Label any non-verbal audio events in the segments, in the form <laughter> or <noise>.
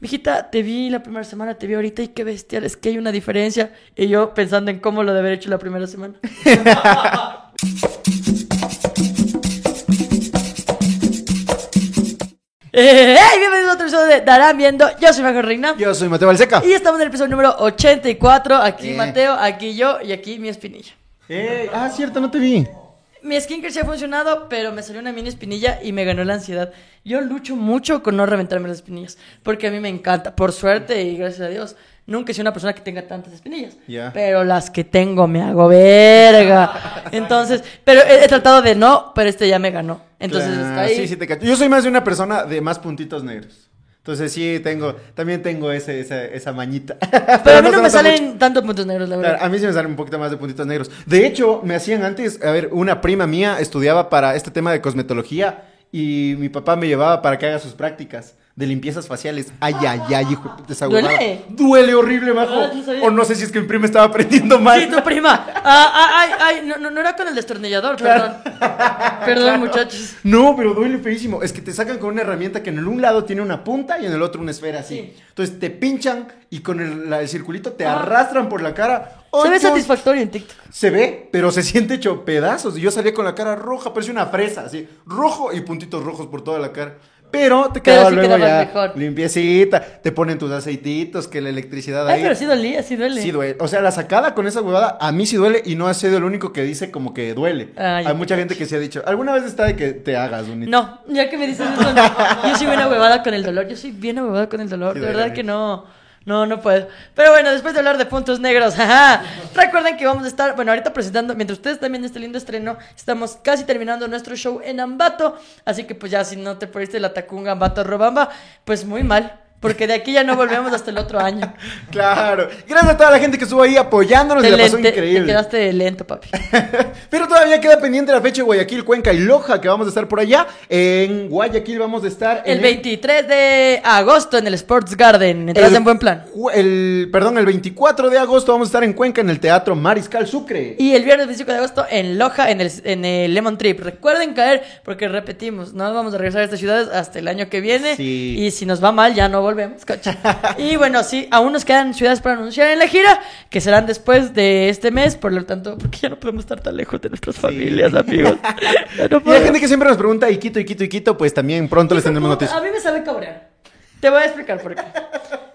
mijita, te vi la primera semana, te vi ahorita y qué bestial, es que hay una diferencia. Y yo pensando en cómo lo de haber hecho la primera semana. <laughs> Eh, ¡Hey! Bienvenidos a otro episodio de Darán Viendo. Yo soy Majo Reina. Yo soy Mateo Balseca. Y estamos en el episodio número 84. Aquí Eh. Mateo, aquí yo y aquí mi espinilla. Eh, ah, cierto, no te vi. Mi skincare sí ha funcionado, pero me salió una mini espinilla y me ganó la ansiedad. Yo lucho mucho con no reventarme las espinillas, porque a mí me encanta. Por suerte y gracias a Dios, nunca he sido una persona que tenga tantas espinillas. Pero las que tengo me hago verga. <laughs> Entonces, pero he, he tratado de no, pero este ya me ganó. Entonces Claro, está ahí. Sí, sí, te cacho. Yo soy más de una persona de más puntitos negros. Entonces sí, tengo, también tengo ese, esa, esa mañita. <laughs> Pero a mí no me salen mucho. tantos puntos negros, la verdad. Claro, a mí sí me salen un poquito más de puntitos negros. De hecho, me hacían antes, a ver, una prima mía estudiaba para este tema de cosmetología y mi papá me llevaba para que haga sus prácticas de limpiezas faciales. Ay, ay, ay, hijo ¿Duele? Duele horrible, majo. Ah, no o no sé si es que mi prima estaba aprendiendo mal. Sí, tu prima. Ah, ah, ay, ay, no, no, no era con el destornillador, perdón. Perdón, muchachos. No, pero duele feísimo. Es que te sacan con una herramienta que en el un lado tiene una punta y en el otro una esfera así. Sí. Entonces te pinchan y con el, la- el circulito te Ah. arrastran por la cara. Se ¡Ay, ve Dios! satisfactorio en TikTok. Se ve, pero se siente hecho pedazos. Y yo salía con la cara roja, parece una fresa, así. Rojo y puntitos rojos por toda la cara. Pero te Pero quedaba sí luego ya mejor. limpiecita. Te ponen tus aceititos, que la electricidad Ay, ahí. pero sí dolía, sí duele. Sí duele. O sea, la sacada con esa huevada a mí sí duele y no ha sido el único que dice como que duele. Ah, Hay mucha gente que se ha dicho, ¿alguna vez está de que te hagas un No, ya que me dices eso, no. yo soy bien huevada con el dolor. Yo soy bien huevada con el dolor. Sí, de verdad que no. No, no puedo. Pero bueno, después de hablar de puntos negros, <laughs> jaja, recuerden que vamos a estar, bueno, ahorita presentando, mientras ustedes también este lindo estreno, estamos casi terminando nuestro show en Ambato. Así que pues ya si no te perdiste la Tacunga Ambato Robamba, pues muy mal. Porque de aquí ya no volvemos hasta el otro año. <laughs> Claro. Gracias a toda la gente que estuvo ahí apoyándonos y Te, la pasó lente- te increíble. quedaste lento, papi. <laughs> Pero todavía queda pendiente la fecha de Guayaquil, Cuenca y Loja, que vamos a estar por allá. En Guayaquil vamos a estar en El 23 de agosto en el Sports Garden. Entras el en buen plan. El, perdón, el 24 de agosto vamos a estar en Cuenca en el Teatro Mariscal Sucre. Y el viernes 25 de agosto en Loja, en el, en el Lemon Trip. Recuerden caer, porque repetimos, no vamos a regresar a estas ciudades hasta el año que viene. Sí. Y si nos va mal, ya no volvemos. cacha. y bueno, sí, aún nos quedan ciudades para anunciar en la gira, que serán después de este mes, por lo tanto, porque ya no podemos estar tan lejos de nuestras familias, amigos. <laughs> No Y hay gente que siempre nos pregunta, Iquito, Iquito, Iquito, pues también pronto les tendremos noticias. A mí me sabe cabrear. Te voy a explicar por qué.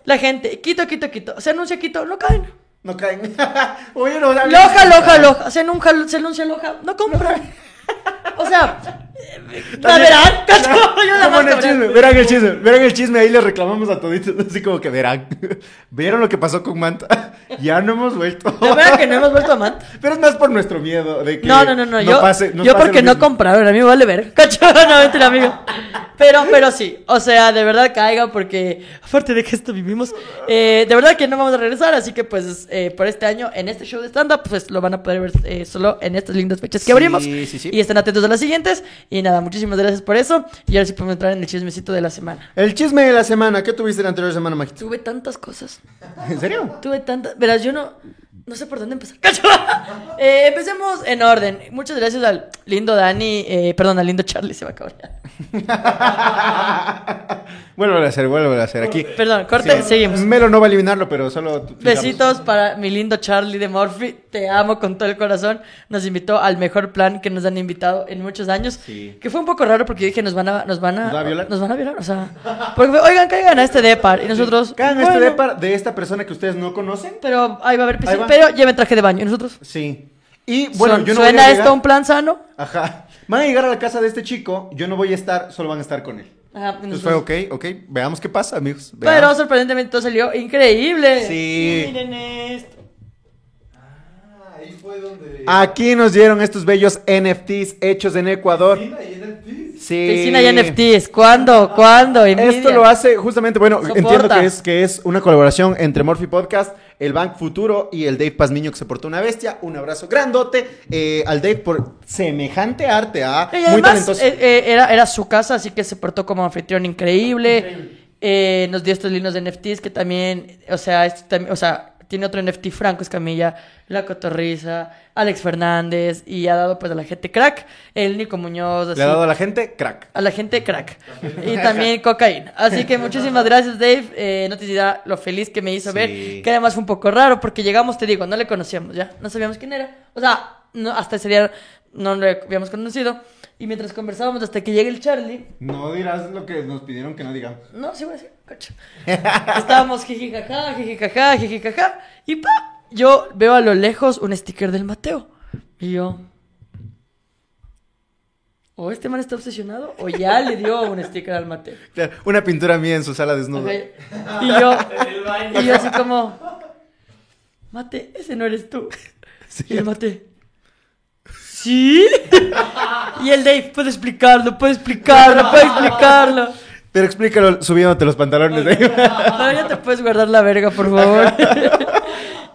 La gente, Quito, Quito, Quito. Se anuncia Quito, no caen. No caen. <laughs> Oye, no. Loja, loja, loja. Se anuncia, se anuncia loja. No compran. O sea, ¿la verán? <laughs> La más el chisme, verán el chisme, verán el chisme, ahí le reclamamos a toditos, <laughs> así como que verán. <laughs> ¿Vieron lo que pasó con Manta? Ya no hemos vuelto. De verdad que no hemos vuelto a Manta. Pero es más por nuestro miedo de que No, no, no, no. yo pase- yo porque no compraron. A mí me vale ver. Cacho, no, mentira, amigo. Pero, pero sí. O sea, de verdad caiga porque, aparte de que esto vivimos, eh, de verdad que no vamos a regresar. Así que, pues, eh, por este año, en este show de stand-up, pues lo van a poder ver eh, solo en estas lindas fechas que Sí, abrimos. sí, sí. Y estén atentos a las siguientes. Y nada, muchísimas gracias por eso. Y ahora sí podemos entrar en el chismecito de la semana. El chisme de la semana, ¿qué tuviste la anterior semana, Majito? Tuve tantas cosas. ¿En serio? Tuve tantas. Verás, yo no. No sé por dónde empezar. <laughs> Eh, empecemos en orden. Muchas gracias al lindo Dani. eh, perdón, al lindo Charlie se va a cabrear. <laughs> Vuelvo a hacer, vuelvo a hacer aquí. Perdón, corte, Sí. seguimos. Melo no va a eliminarlo, pero solo. Besitos para mi lindo Charlie de Morphy. Te amo con todo el corazón. Nos invitó al mejor plan que nos han invitado en muchos años. Sí. Que fue un poco raro porque dije, nos van a, nos van a, ¿Nos va a violar? Nos van a violar. O sea, porque fue, oigan, caigan a este depar. Y nosotros. Cagan este bueno, depa de esta persona que ustedes no conocen. Pero ahí va a haber piscina. Pero lleven traje de baño. Y nosotros. Sí. Y bueno, yo no voy a ¿Suena llegar- esto un plan sano? Ajá. Van a llegar a la casa de este chico, yo no voy a estar, solo van a estar con él. Ajá, y Entonces fue ok, ok, veamos qué pasa, amigos. Pero sorprendentemente todo salió increíble. Sí. Miren esto. Ah, ahí fue donde. Aquí nos dieron estos bellos NFTs hechos en Ecuador. NFTs. Sí. Piscina y NFTs. ¿Cuándo? ¿Cuándo? Esto lo hace justamente, bueno, Soporta. entiendo que es, que es una colaboración entre Morphy Podcast, el Bank Futuro y el Dave Pazmiño que se portó una bestia. Un abrazo grandote eh, al Dave por semejante arte, ¿ah? Y Muy talentoso. eh, eh, era, era su casa, así que se portó como anfitrión increíble. Eh, nos dio estos lindos NFTs que también, o sea, esto también, o sea, tiene otro NFT, Franco Escamilla, La Cotorriza, Alex Fernández, y ha dado pues a la gente crack, el Nico Muñoz, así, Le ha dado a la gente crack. a la gente crack. Y también cocaína. Así que muchísimas <laughs> gracias, Dave. Eh, no te dirá lo feliz que me hizo Sí. ver. Que además fue un poco raro porque llegamos, te digo, no le conocíamos ya. No sabíamos quién era. O sea, no, hasta ese día no le habíamos conocido. Y mientras conversábamos hasta que llegue el Charlie. No dirás lo que nos pidieron que no digamos. No, sí voy a decir, cacho. Estábamos jijijaja, jijijaja, jijijaja. Y pa, yo veo a lo lejos un sticker del Mateo. Y yo. O este man está obsesionado o ya le dio un sticker al Mateo. <laughs> Claro, Una pintura mía en su sala desnuda. Ok. Y yo, y yo así como, Mate, ese no eres tú. <laughs> Y el Mate, ¿sí? Y el Dave, puede explicarlo, puede explicarlo, puede explicarlo. Pero explícalo subiéndote los pantalones. ¿eh? No, ya te puedes guardar la verga, por favor. <laughs>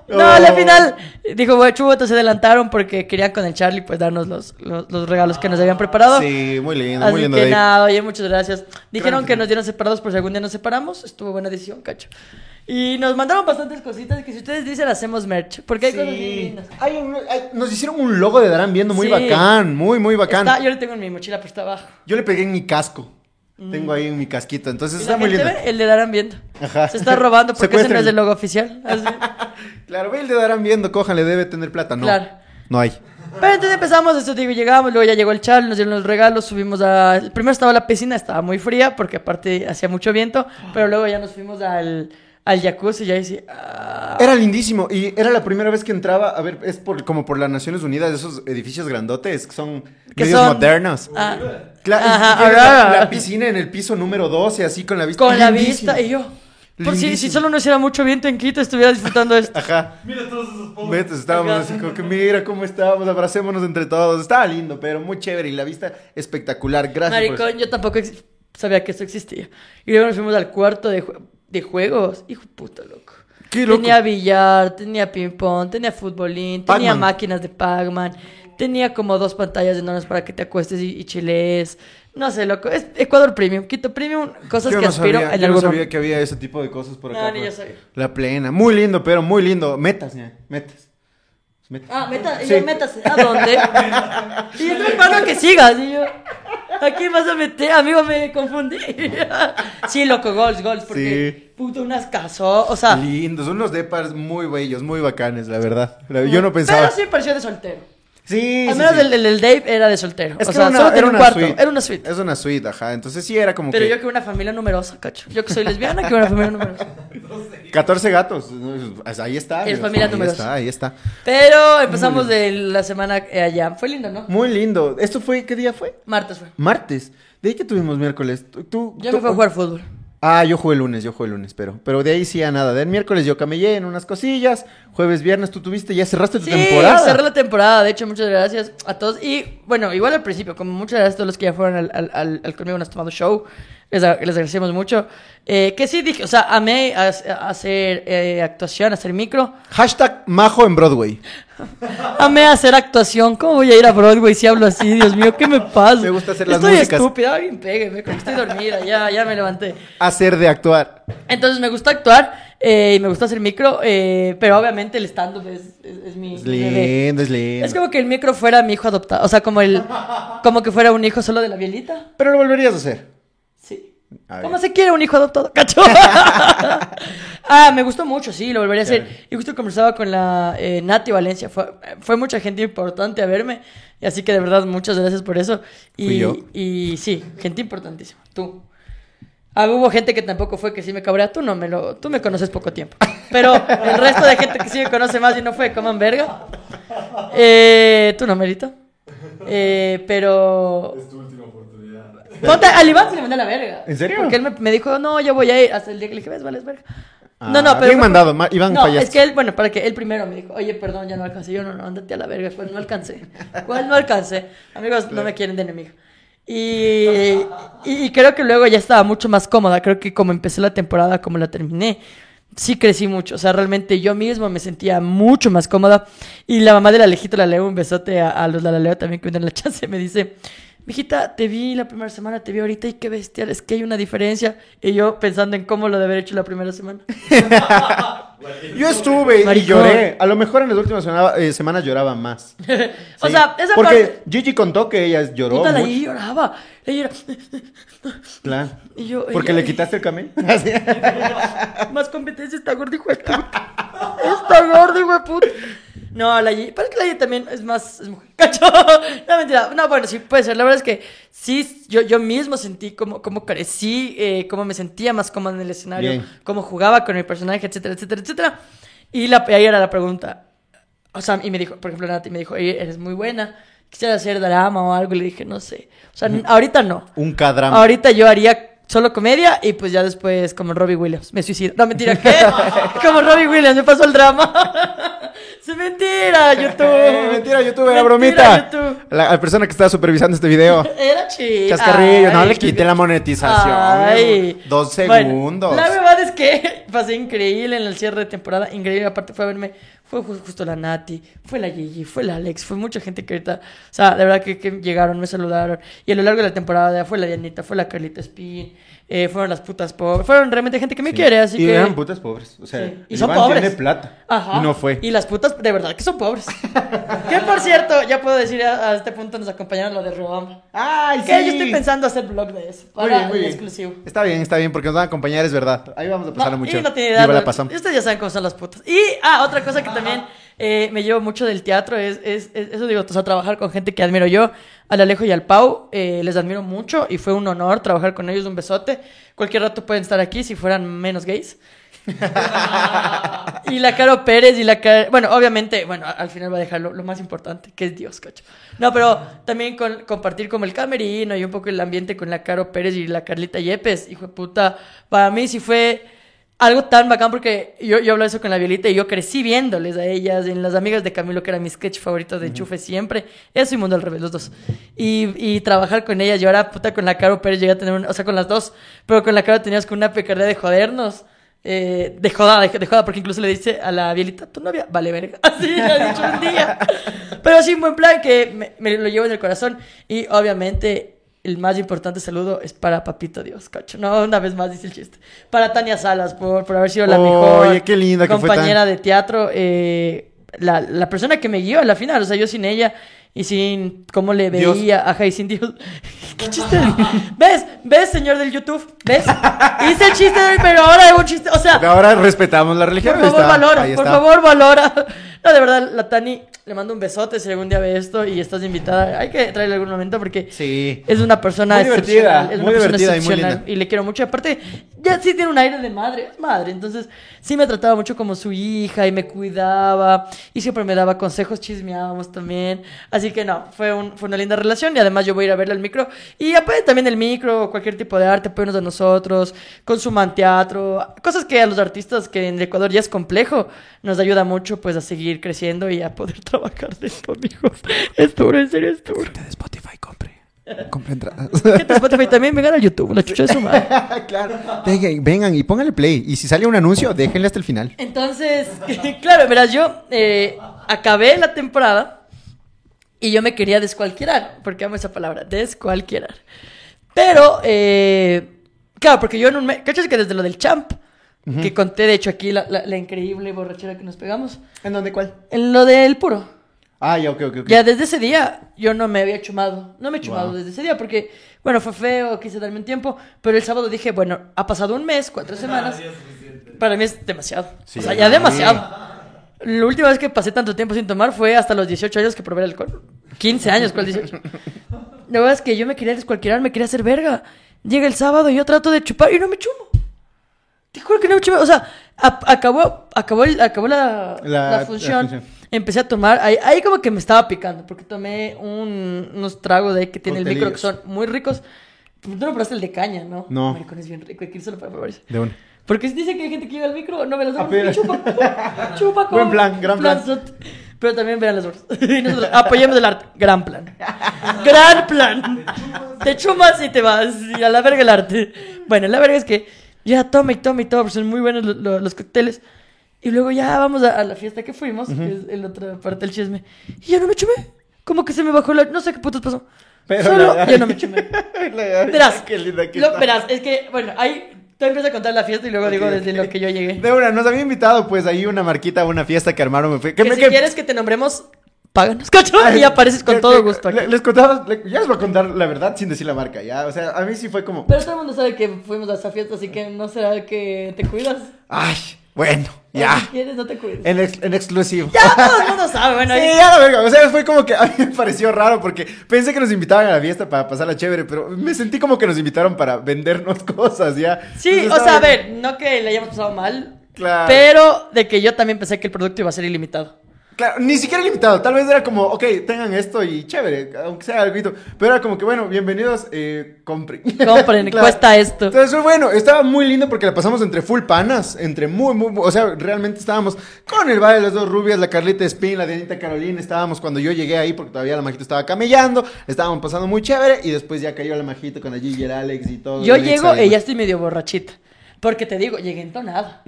No, al final dijo, bueno, chubotas se adelantaron porque querían con el Charlie pues darnos los, los, los regalos que nos habían preparado. Sí, muy lindo, Así muy lindo. que Dave. nada, oye, muchas gracias. Dijeron que nos dieron separados por si algún día nos separamos. Estuvo buena decisión, cacho. Y nos mandaron bastantes cositas que si ustedes dicen hacemos merch. Porque hay cosas bien Sí. lindas. Hay un- hay- nos hicieron un logo de Darán viendo muy Sí. bacán, muy, muy bacán. Está- yo lo tengo en mi mochila, pero está abajo. Yo le pegué en mi casco. Tengo ahí en mi casquito, entonces está muy lindo. ve, el de Darán viendo. Ajá. Se está robando porque ese no es el logo oficial. Así. <laughs> Claro, ve el de Darán viendo, cójanle, debe tener plata. No, Claro. no hay. Pero entonces empezamos, eso digo, llegamos, luego ya llegó el Charlie, nos dieron los regalos, subimos a... Primero estaba la piscina, estaba muy fría porque aparte hacía mucho viento, pero luego ya nos fuimos al, al jacuzzi y ahí sí... ah, Era lindísimo y era la primera vez que entraba, a ver, es por, como por las Naciones Unidas, esos edificios grandotes que son Que medios son- modernos. ah, Claro, Ajá, tiene la, piscina en el piso número 12, así con la vista. con la Lindísimo. vista y yo... Por si, si solo no hiciera mucho viento en Quito, estuviera disfrutando esto. Ajá. Mira todos esos pobres. Estábamos Ajá. así como que mira cómo estábamos, abracémonos entre todos. Estaba lindo, pero muy chévere y la vista espectacular. Gracias. por Maricón, yo tampoco sabía que eso existía. Y luego nos fuimos al cuarto de, de juegos. Hijo de puta, loco. Qué loco. Tenía billar, tenía ping-pong, tenía futbolín, tenía máquinas de Pac-Man, tenía como dos pantallas enormes para que te acuestes y, y chilees. No sé, loco. Es Ecuador Premium, Quito Premium, cosas Yo que no aspiro sabía, en yo no algún sabía momento. que había ese tipo de cosas por acá. No, ni yo sabía. La plena. Muy lindo, pero muy lindo. Metas, ya. Metas. Ah, meta, Sí. yo, métase. ¿A dónde? y yo para que sigas. Y yo, ¿a quién vas a meter? Amigo, me confundí. sí, loco, goals, goals. Porque, Sí. puto, unas casó. O sea, Lindos, unos depas muy bellos, muy bacanes, la verdad. Yo no pensaba. Pero sí pareció de soltero. Sí, Al menos sí. el, el, el Dave era de soltero. Es o sea, una, solo tenía un cuarto. suite. Era una suite. Es una suite, ajá. Entonces sí era como Pero que yo que una familia numerosa, cacho. Yo que soy lesbiana, que una familia numerosa. <laughs> 14 gatos. Pues Ahí está. Es familia ahí numerosa. está, ahí está. Pero empezamos de la semana allá. Fue lindo, ¿no? Muy lindo. ¿Esto fue qué día fue? Martes fue. Martes. ¿De ahí que tuvimos miércoles? ¿Tú, tú- Yo tú- me fui a jugar fútbol. Ah, yo jugué el lunes, yo jugué el lunes, pero. Pero de ahí sí a nada. Del miércoles yo camellé en unas cosillas. Jueves, viernes tú tuviste, ya cerraste tu Sí, temporada. cerré la temporada. De hecho, muchas gracias a todos. Y bueno, igual al principio, como muchas gracias a todos los que ya fueron al, al, al, al Conmigo Nos Tomado Show. Les, les agradecemos mucho. Eh, que sí, dije, o sea, amé a- a hacer eh, actuación, hacer micro. Hashtag majo en Broadway. <laughs> Amé hacer actuación. ¿Cómo voy a ir a Broadway si hablo así? Dios mío, ¿qué me pasa? Me gusta hacer las Estoy músicas. estúpida. Alguien pégueme, como estoy dormida. Ya, ya me levanté. Hacer de actuar. Entonces me gusta actuar eh, y me gusta hacer micro, eh, pero obviamente el stand-up es, es, es mi, Es lindo, es lindo. Es como que el micro fuera mi hijo adoptado. O sea, como el como que fuera un hijo solo de la bielita. Pero lo volverías a hacer. Sí. A ¿Cómo se quiere un hijo adoptado? <laughs> ¿Cacho? <laughs> ah, me gustó mucho, sí, lo volvería a hacer. Y justo conversaba con la eh, Nati Valencia. Fue, fue mucha gente importante a verme. Y así que de verdad, muchas gracias por eso. Y, Fui yo. y sí, gente importantísima. Tú. Ah, hubo gente que tampoco fue que sí me cabrea. Tú no me lo, tú me conoces poco tiempo. Pero el resto de gente que sí me conoce más y no fue, coman verga. Eh, tú no, Merito. Eh, pero. Es. Ponte, al Iván se le mandó la verga. ¿En serio? Porque él me, me dijo, no, yo voy a ir. Hasta el día que le dije, ves, vales verga. Ah, no, no, pero. bien fue- mandado, ma- Iván, No, fallaste. es que él, bueno, para que él primero me dijo, oye, perdón, ya no alcancé. Yo no, no, ándate a la verga. ¿Cuál no alcancé? ¿Cuál no alcancé? Amigos, no me quieren de enemigo. Y, y, creo que luego ya estaba mucho más cómoda. Creo que como empecé la temporada, como la terminé, sí crecí mucho. O sea, realmente yo mismo me sentía mucho más cómoda. Y la mamá de la Alejito la leo un besote a, a los la leo también que me dan la <laughs> chance. Me dice, mijita, te vi la primera semana, te vi ahorita y qué bestial, es que hay una diferencia. Y yo pensando en cómo lo de haber hecho la primera semana. <laughs> Yo estuve y lloré. A lo mejor en las últimas semana- eh, semanas lloraba más. <laughs> O Sí. sea, esa Porque parte- Gigi contó que ella lloró Puta, mucho. Lloraba. La Gigi Claro. <laughs> Y yo, Porque ella- le quitaste el. Así. Más competencia está gordo, hijo de puta. Está gordo, hijo de puta. No, la es que la Gigi también es más, es mujer. <laughs> Cacho. No, mentira. No, bueno, sí puede ser. La verdad es que sí, yo, yo mismo sentí cómo, cómo crecí, eh, cómo me sentía más cómodo en el escenario, Bien. cómo jugaba con mi personaje, etcétera, etcétera, etcétera. Y la, ahí era la pregunta. O sea, y me dijo, por ejemplo, Nati me dijo, "Ey, eres muy buena. Quisiera hacer drama o algo. Y le dije, no sé. O sea, ahorita no. Un cadrama. Ahorita yo haría solo comedia y pues ya después como Robbie Williams. Me suicido. No, mentira, ¿qué? <laughs> como Robbie Williams, me pasó el drama. Es mentira, <laughs> YouTube. Mentira, YouTube, era Mentira, bromita. YouTube. La, la persona que estaba supervisando este video. <laughs> Era chido. Chascarrillo, no le quite la monetización. Ay. Dos Bueno, segundos. la verdad es que <laughs> pasé increíble en el cierre de temporada. Increíble, aparte fue a verme. Fue ju- justo la Nati, fue la Gigi, fue la Alex, fue mucha gente que ahorita. O sea, de verdad que, que llegaron, me saludaron. Y a lo largo de la temporada fue la Dianita, fue la Carlita Spin, eh, fueron las putas pobres. Fueron realmente gente que me quiere, así y que. eran putas pobres. O sea, Sí. Y son Iván pobres. tiene plata. Ajá. Y no fue. Y las putas, de verdad, que son pobres. que por cierto, ya puedo decir a, a este punto nos acompañaron lo de Robamba. Ay, Que yo estoy pensando hacer blog de eso. Muy Para bien, muy bien. exclusivo. Está bien, está bien, porque nos van a acompañar, es verdad. Ahí vamos a pasarlo No, mucho. Y no tiene la pasamos. Ustedes ya saben cómo son las putas. Y, ah, otra cosa que también eh, me llevo mucho del teatro es, es- es- eso digo, o sea, trabajar con gente que admiro yo, al Alejo y al Pau, eh, les admiro mucho y fue un honor trabajar con ellos, un besote. Cualquier rato pueden estar aquí si fueran menos gays. <laughs> y la Caro Pérez y la Caro... Bueno, obviamente, bueno, al final va a dejar lo, lo más importante, que es Dios, cacho. No, pero también con, compartir como el camerino y un poco el ambiente con la Caro Pérez y la Carlita Yepes, hijo de puta. Para mí sí fue algo tan bacán porque yo, yo hablo eso con la Violita y yo crecí viéndoles a ellas, en las amigas de Camilo, que era mi sketch favorito de Enchufe siempre. Eso y Mundo al revés, los dos. Y, y trabajar con ellas, yo ahora puta con la Caro Pérez llegué a tener, un- o sea, con las dos, pero con la Caro tenías con una picardía de jodernos. eh, de joda, de, de joda, porque incluso le dice a la Bielita, tu novia, vale verga. <laughs> Así le ha dicho un día. Pero sí, un buen plan que me, me lo llevo en el corazón. Y obviamente, el más importante saludo es para Papito Dios, cacho. No, una vez más dice el chiste. Para Tania Salas, por, por haber sido la mejor Oye, qué linda que fue compañera tan- de teatro. eh, la, la persona que me guió a la final, o sea, yo sin ella y sin cómo le Dios. veía, ajá, y sin Dios. <laughs> ¿Qué chiste? ¿Ves? ¿Ves, señor del YouTube? ¿Ves? Hice el chiste, pero ahora hago un chiste. O sea, Ahora respetamos la religión. por favor, está, valora, por favor, valora. No, de verdad, la Tani, le mando un besote si algún día ve esto y estás invitada. Hay que traerle algún momento porque Sí. es una persona Muy divertida, es una muy persona divertida y muy linda. y le quiero mucho. Aparte, ya sí tiene un aire de madre, es madre. Entonces, sí me trataba mucho como su hija y me cuidaba y siempre me daba consejos, chismeábamos también. Así que no, fue, un- fue una linda relación y además yo voy a ir a verle al micro. Y aparte también el micro, cualquier tipo de arte, apoyarnos de nosotros, consuman teatro, cosas que a los artistas que en el Ecuador ya es complejo, nos ayuda mucho pues a seguir creciendo y a poder trabajar de esto, amigos. Es duro, en serio es duro. de Spotify, compre. Compre entradas. <laughs> Gente de Spotify también vengan a YouTube, la chucha de su madre. <laughs> claro. Vengan, vengan y pónganle play. Y si sale un anuncio, déjenle hasta el final. Entonces, <laughs> claro, verás, yo eh, acabé la temporada y yo me quería descualquierar, porque amo esa palabra, descualquierar. Pero, eh, claro, porque yo en un mes, ¿cachas que desde lo del champ, que conté de hecho aquí la, la- la increíble borrachera que nos pegamos, ¿En dónde cuál? en lo del puro. Ah, ya, ok, ok, ok. Ya desde ese día yo no me había chumado. No me he chumado Wow. desde ese día porque, bueno, fue feo, quise darme un tiempo. Pero el sábado dije, bueno, ha pasado un mes, cuatro <laughs> semanas. Para mí es demasiado. Sí. O sea, ya demasiado. La última vez que pasé tanto tiempo sin tomar fue hasta los 18 años que probé el alcohol. 15 años, ¿cuál 18? La verdad es que yo me quería descualquierar, me quería hacer verga. Llega el sábado y yo trato de chupar y no me chumo. Te juro que no me chumé. O sea, acabó, acabó, el- acabó la, La- la la función. función. Empecé a tomar. Ahí, ahí como que me estaba picando. Porque tomé un- unos tragos de ahí que tiene el micro que son muy ricos. Tú no probaste el de caña, ¿no? No. Maricón, es bien rico. Hay que ir solo para. De una. Porque dice que hay gente que llega al micro, no ve las y chupa. <laughs> chupa como Buen plan, gran plan. planzote. Pero también vean las. <laughs> Y nosotros apoyemos el arte. Gran plan. Gran plan. Te chumas y te vas. Y a la verga el arte. Bueno, la verga es que ya toma y toma y toma. porque Son muy buenos lo- lo- los cócteles. Y luego ya vamos a, a la fiesta que fuimos, que es el otra parte del chisme. Y ya no me chumé. Como que se me bajó la... No sé qué putos pasó. Pero Solo la- ya no me chumé. <laughs> La- Verás, Qué linda que lo- está. verás, es que, bueno, hay Tú empiezas a contar la fiesta y luego digo Ok, desde ok. lo que yo llegué. Una, nos había invitado pues ahí una marquita a una fiesta que armaron. me fue- Que me- si que- quieres que te nombremos, páganos, ¿cacho? Y apareces con todo gusto aquí. le- Les contaba, ya les voy a contar la verdad sin decir la marca, ya. O sea, a mí sí fue como, Pero todo el mundo sabe que fuimos a esa fiesta, así que no será que te cuidas. ay, bueno, ya. Si quieres, no te cuides. En, ex- en exclusivo. Ya todo el mundo sabe, bueno. Sí, ahí- ya la verga. O sea, fue como que a mí me pareció raro porque pensé que nos invitaban a la fiesta para pasarla chévere, pero me sentí como que nos invitaron para vendernos <laughs> cosas, ya. Sí, Entonces o sea, a ver, no que le hayamos pasado mal, Claro. pero de que yo también pensé que el producto iba a ser ilimitado. Claro, ni siquiera limitado. Tal vez era como, ok, tengan esto y chévere, aunque sea algo. Pero era como que, bueno, bienvenidos, eh, compren. <laughs> Compren, Claro. cuesta esto. Entonces, bueno, estaba muy lindo porque la pasamos entre full panas, entre muy, muy, o sea, realmente estábamos con el baile de las dos rubias, la Carlita Spin, la Dianita Carolina, estábamos cuando yo llegué ahí porque todavía la majita estaba camellando, estábamos pasando muy chévere y después ya cayó la majita con la Gigi el Alex y todo. Yo llego y- ya estoy medio borrachita. Porque te digo, llegué entonada.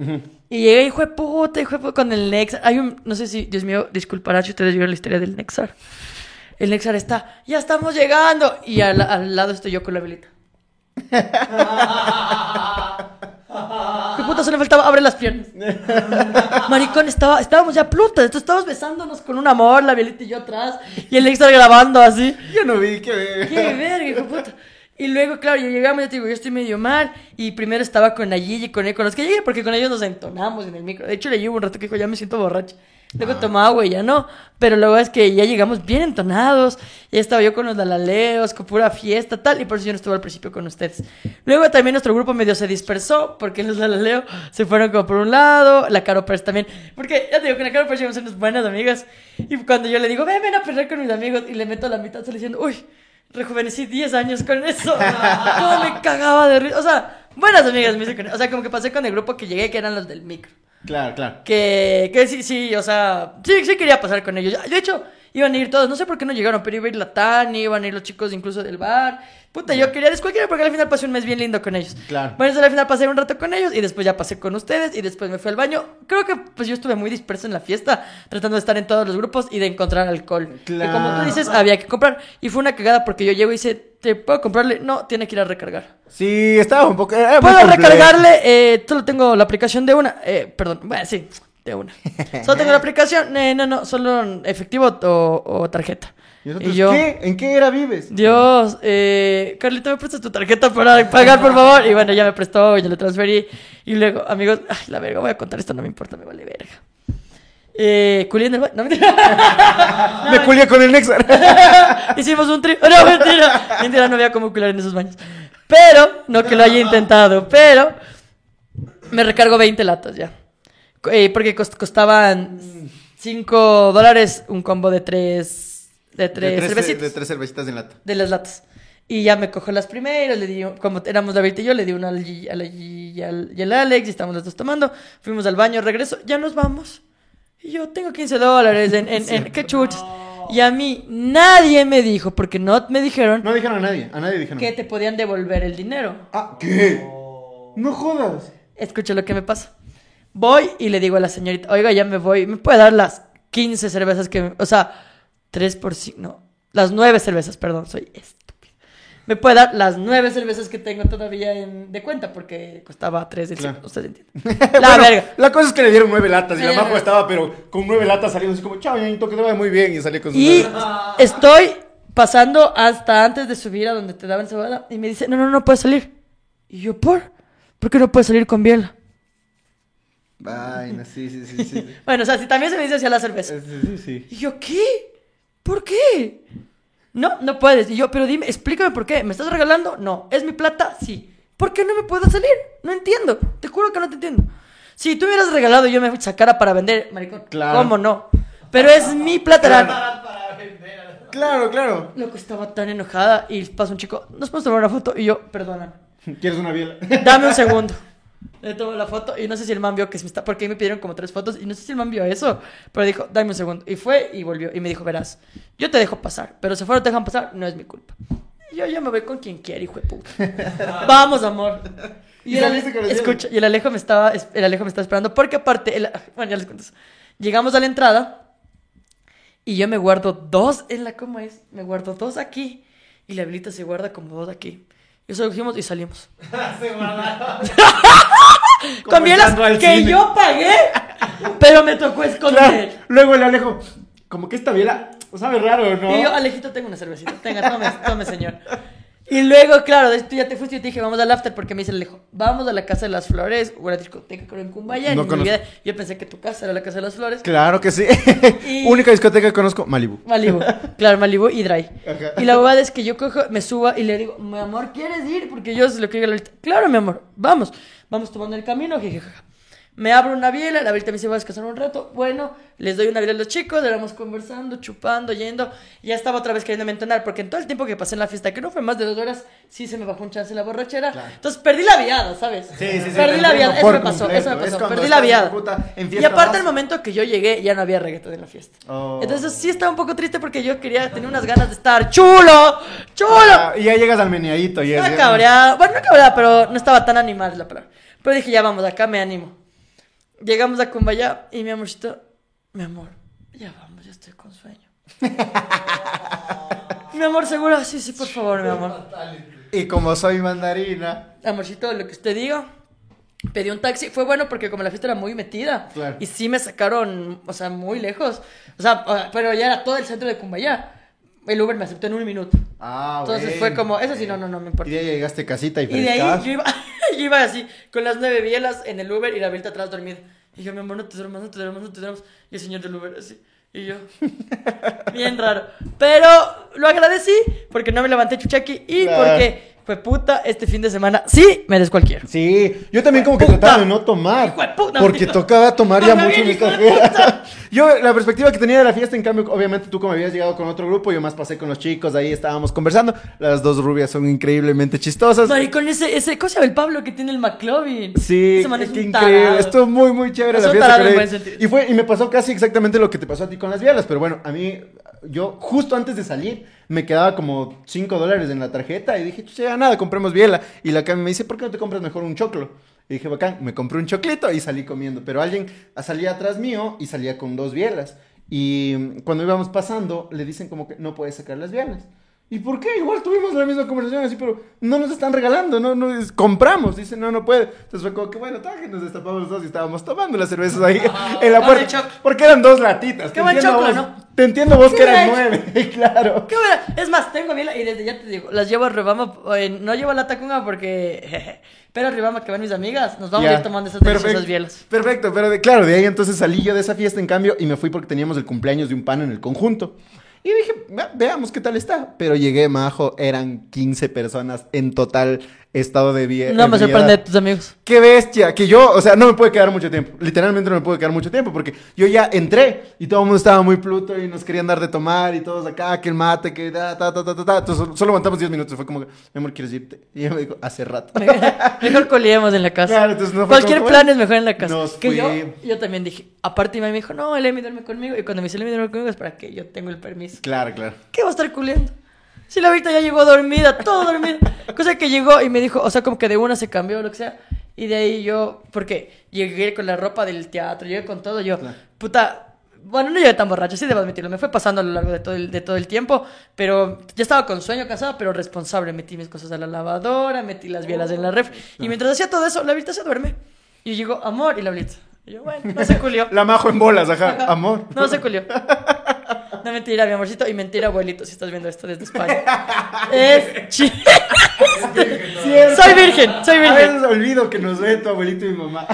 Y llegué, hijo de puta, hijo de puta, con el Nexar. Hay un, no sé si, Dios mío, disculpará si ustedes vieron la historia del Nexar. El Nexar está, ya estamos llegando. Y al, al lado estoy yo con la velita. <laughs> ¿Qué puta se le faltaba? Abre las piernas. <laughs> Maricón, estaba, estábamos ya plutas. Entonces estábamos besándonos con un amor, la velita y yo atrás. Y el Nexar grabando así. Yo no vi que... ¡Qué verga, hijo de puta! Y luego, claro, ya llegamos, ya te digo, yo estoy medio mal. Y primero estaba con la Gigi, con él, con los que llegué, porque con ellos nos entonamos en el micro. De hecho, le llevo un rato que dijo, ya me siento borracho. Luego tomaba agua y ya no. Pero luego es que ya llegamos bien entonados. Ya estaba yo con los dalaleos, con pura fiesta, tal. Y por eso yo no estuve al principio con ustedes. Luego también nuestro grupo medio se dispersó, porque los dalaleo se fueron como por un lado. La Caro Pérez también. Porque ya te digo, con la Caro Pérez llegamos a unas buenas amigas. Y cuando yo le digo, ven, ven a perder con mis amigos, y le meto la mitad, sale diciendo, uy. Rejuvenecí 10 años con eso. Cómo me cagaba de risa. O sea, buenas amigas me hice con O sea, como que pasé con el grupo que llegué, que eran los del micro. Claro, claro. Que, que sí, sí, o sea, sí, sí quería pasar con ellos. De hecho, iban a ir todos. No sé por qué no llegaron, pero iba a ir la Tani, iban a ir los chicos incluso del bar. Puta, yo quería descualquiera porque al final pasé un mes bien lindo con ellos. Claro. Bueno, entonces al final pasé un rato con ellos y después ya pasé con ustedes y después me fui al baño. Creo que pues yo estuve muy disperso en la fiesta, tratando de estar en todos los grupos y de encontrar alcohol. Que como tú Claro. dices, había que comprar. Y fue una cagada porque yo llego y dice, ¿te puedo comprarle? No, tiene que ir a recargar. Sí, estaba un poco... ¿Puedo complejo. recargarle? Eh, solo tengo la aplicación de una. Eh, perdón, bueno, sí, de una. <laughs> Solo tengo la aplicación. Eh, no, no, solo efectivo o, o tarjeta. ¿Y nosotros Y yo, qué? ¿En qué era vives? Dios, eh, Carlito, ¿me prestas tu tarjeta para <laughs> pagar, por favor? Y bueno, ya me prestó, ya le transferí. Y luego, amigos, ay, la verga, voy a contar esto, no me importa, me vale verga. Eh, culé en el baño. No, mentira. <laughs> Me culié con el Nexar. Hicimos un tri. No, mentira. Mentira, no había cómo cular en esos baños. Pero, no que lo haya intentado, pero me recargo 20 latas ya. Eh, porque cost- costaban 5 dólares un combo de 3 de tres de, tres, cervecitas. de tres cervecitas en lata. de las latas. Y ya me cojo las primeras, le di, como éramos David y yo, le di una al G- a la G y al, y al Alex, y estábamos los dos tomando. Fuimos al baño, regreso, ya nos vamos. Y yo tengo 15 dólares en, en, en- qué chuchas. Y a mí nadie me dijo, porque no me dijeron No dijeron a nadie, a nadie dijeron. que te podían devolver el dinero. Ah, ¿qué? No jodas. Escucha lo que me pasa. Voy y le digo a la señorita, oiga, ya me voy, ¿me puede dar las 15 cervezas que... me- O sea, 3 por 5, no, las 9 cervezas, perdón, soy estúpido. Me puede dar las 9 cervezas que tengo todavía en- de cuenta porque costaba 3 el Claro. cinco, Usted entiende. <laughs> La Bueno, verga. La cosa es que le dieron nueve latas y la majo estaba, pero con nueve latas saliendo así como, chao, ñañito, que te vaya muy bien. Y salí con sus Y latas. estoy pasando hasta antes de subir a donde te daban cebada y me dice, no, no, no puedes salir. Y yo, ¿por? ¿Por qué no puedes salir con biela? Vaina, sí, sí, sí, sí. <laughs> Bueno, o sea, si también se me dice hacia la cerveza. sí, sí, sí. Y yo, ¿qué? ¿Por qué? No, no puedes. Y yo, pero dime, explícame por qué. ¿Me estás regalando? No. ¿Es mi plata? Sí. ¿Por qué no me puedo salir? No entiendo. Te juro que no te entiendo. Si tú me hubieras regalado y yo me sacara para vender, maricón, Claro. ¿cómo no? Pero es mi plata. la- Claro, claro. Loco, estaba tan enojada y pasa un chico, ¿nos podemos tomar una foto? Y yo, perdóname, <laughs> ¿Quieres una biela? dame un segundo. <laughs> Le tomo la foto y no sé si el man vio que se me está... Porque ahí me pidieron como tres fotos y no sé si el man vio eso. Pero dijo, dame un segundo. Y fue y volvió. Y me dijo, verás, yo te dejo pasar. Pero si fuera te dejan pasar, no es mi culpa. Y yo ya me voy con quien quiera, hijo de puta. <laughs> Vamos, amor. ¿Y <laughs> Y el, los escucha, y el Alejo me estaba, es- el Alejo me estaba esperando porque aparte, el- bueno, ya les cuento. eso. Llegamos a la entrada y yo me guardo dos en la, ¿cómo es? Me guardo dos aquí y la habilita se guarda como dos aquí. Y solo cogimos y salimos. <laughs> Se guardaron. <laughs> Con bielas que cine. yo pagué, pero me tocó Claro. esconder. Luego el Alejo, como que esta biela sabe raro, ¿no? Y yo, Alejito, tengo una cervecita. Tenga, tome, tome, señor. Y luego, claro, tú ya te fuiste y te dije, vamos al after, porque me dice Alejo, vamos a la Casa de las Flores, una discoteca creo en Cumbaya. No yo pensé que tu casa era la Casa de las Flores. Claro que sí. Y- <laughs> Única discoteca que conozco, Malibu. Malibu, <laughs> claro, Malibu y Dry. Ajá. Y la verdad es que yo cojo, me suba y le digo, mi amor, ¿quieres ir? Porque yo se lo quiero ir a la Lolita. Claro, mi amor, vamos. Vamos tomando el camino. Me abro una biela, la Lolita me dice, voy a descansar un rato. Bueno, les doy una biela a los chicos, éramos conversando, chupando, yendo. Ya estaba otra vez queriendo entonar, porque en todo el tiempo que pasé en la fiesta, que no fue más de dos horas, sí se me bajó un chance la borrachera. Claro. Entonces perdí la viada, ¿sabes? Sí, sí, sí, Perdí la viada, eso me pasó, completo. eso me pasó. Perdí la viada. puta, Y aparte, el momento que yo llegué, ya no había reggaetón en la fiesta. Oh. Entonces sí estaba un poco triste porque yo quería, tenía unas ganas de estar chulo, chulo. Ah, y ya llegas al meneadito y es Estaba cabreada, bueno, no cabreada, pero no estaba tan animada la palabra. Pero dije, ya vamos, acá me animo. Llegamos a Cumbaya y mi amorcito, mi amor, ya vamos, ya estoy con sueño. <laughs> mi amor, seguro, sí, sí, por favor, mi amor. Y como soy mandarina. Amorcito, lo que usted diga. Pedí un taxi, fue bueno porque como la fiesta era muy metida Claro. y sí me sacaron, o sea, muy lejos. O sea, o- pero ya era todo el centro de Cumbaya. El Uber me aceptó en un minuto. Ah, Entonces fue como, eso sí, no, no, no me importa. Y de ahí llegaste casita y Y de ahí frescabas. yo iba, <laughs> <laughs> yo iba así, con las nueve bielas en el Uber y la vuelta atrás dormida. Y yo, mi amor, no te duermas, no te duermas, no te duermas. Y el señor del Uber así. Y yo, <laughs> bien raro. Pero lo agradecí porque no me levanté chuchaqui y Claro. porque fue puta este fin de semana. Sí, me des cualquiera. Sí, yo también como que Puta. trataba de no tomar. Hijo de puta, porque tocaba tomar ya mucho en esta fiesta. <laughs> Yo, la perspectiva que tenía de la fiesta, en cambio, obviamente tú como habías llegado con otro grupo, yo más pasé con los chicos, ahí estábamos conversando. Las dos rubias son increíblemente chistosas. Maricón, ese, ese, ¿cómo se llama el Pablo que tiene el McLovin? Sí, Ese man es un increíble. Estuvo muy, muy chévere Es la fiesta. con. Y fue, y me pasó casi exactamente lo que te pasó a ti con las bielas. Pero bueno, a mí, yo justo antes de salir, me quedaba como 5 dólares en la tarjeta. Y dije, ya nada, compremos biela. Y la Cami me dice, ¿por qué no te compras mejor un choclo? Y dije, bacán, me compré un choclito y salí comiendo. Pero alguien salía atrás mío y salía con dos bielas. Y cuando íbamos pasando, le dicen como que no puedes sacar las bielas. ¿Y por qué? Igual tuvimos la misma conversación así, pero no nos están regalando, no, no, es- compramos. Dice, no, no puede. Entonces fue como que, bueno, tal, que nos destapamos los dos y estábamos tomando las cervezas ahí en la Ah, puerta. Porque eran dos latitas. Qué te buen entiendo choclo, vos, ¿no? Te entiendo vos que eran bien. nueve, <laughs> claro. ¿Qué buena? Es más, tengo biela y desde ya te digo, las llevo a Ribama. eh, no llevo a la Tacunga porque. <laughs> jeje, pero a Ribama que van mis amigas, nos vamos a ir tomando esas deliciosas bielas. Perfecto, pero de, claro, de ahí entonces salí yo de esa fiesta en cambio y me fui porque teníamos el cumpleaños de un pan en el conjunto. Y dije, "Ve- veamos qué tal está. Pero llegué, majo, eran 15 personas en total estado de vida. No me sorprende de tus amigos. Qué bestia, que yo, o sea, no me puede quedar mucho tiempo. Literalmente no me puede quedar mucho tiempo porque yo ya entré y todo el mundo estaba muy pluto y nos querían dar de tomar y todos acá, que el mate, que ta, ta, ta, ta, ta, ta. Entonces solo aguantamos 10 minutos. Fue como, mi amor, ¿quieres irte? Y ella me dijo, hace rato. <laughs> Mejor coliemos en la casa. Claro, entonces no fue Cualquier como, plan es mejor en la casa. nos que yo, fui. yo también dije, aparte mi mamá me dijo, no, el Emi duerme conmigo. Y cuando me dice el Emi duerme conmigo es para que yo tengo el permiso. Claro, claro. ¿Qué va a estar culiando? Si la ahorita ya llegó dormida, todo dormida. Cosa que llegó y me dijo, o sea, como que de una se cambió o lo que sea. Y de ahí yo, porque llegué con la ropa del teatro, llegué con todo, yo, Claro. puta. Bueno, no llegué tan borracho, sí debo admitirlo. Me fue pasando a lo largo de todo, el, de todo el tiempo. Pero ya estaba con sueño, cansado, pero responsable. Metí mis cosas a la lavadora, metí las bielas en la ref. Y mientras hacía todo eso, la Blita se duerme. Y llegó, amor, y la Blita. Y yo, bueno, no se culió. <laughs> La majo en bolas, ajá. <laughs> Amor. No se culió. <laughs> No mentira, mi amorcito. Y mentira, abuelito, si estás viendo esto desde España. <laughs> Es chi- Cierto. <laughs> Soy virgen, soy A virgen. veces olvido que nos ve tu abuelito y mi mamá.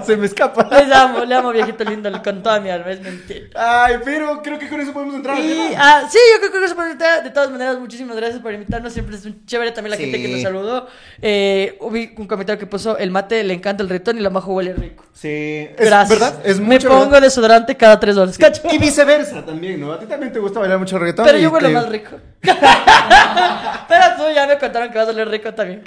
<laughs> Se me escapa. Les amo, le amo, viejito lindo, con toda mi alma, es mentira. Ay, pero creo que con eso podemos entrar al Y, tema. ah, sí, yo creo que eso puede estar. De todas maneras, muchísimas gracias por invitarnos. Siempre es un chévere también la Sí. gente que nos saludó. Eh, vi un comentario que puso: el mate le encanta el retón y la majo huele rico. Sí. Es Gracias. verdad, es Me mucho. pongo ¿verdad? desodorante cada tres horas. ¿cacho? Y viceversa también, ¿no? A ti también te gusta bailar mucho reggaetón. Pero yo huelo te- más rico. <laughs> Pero tú ya me contaron que vas a oler rico también.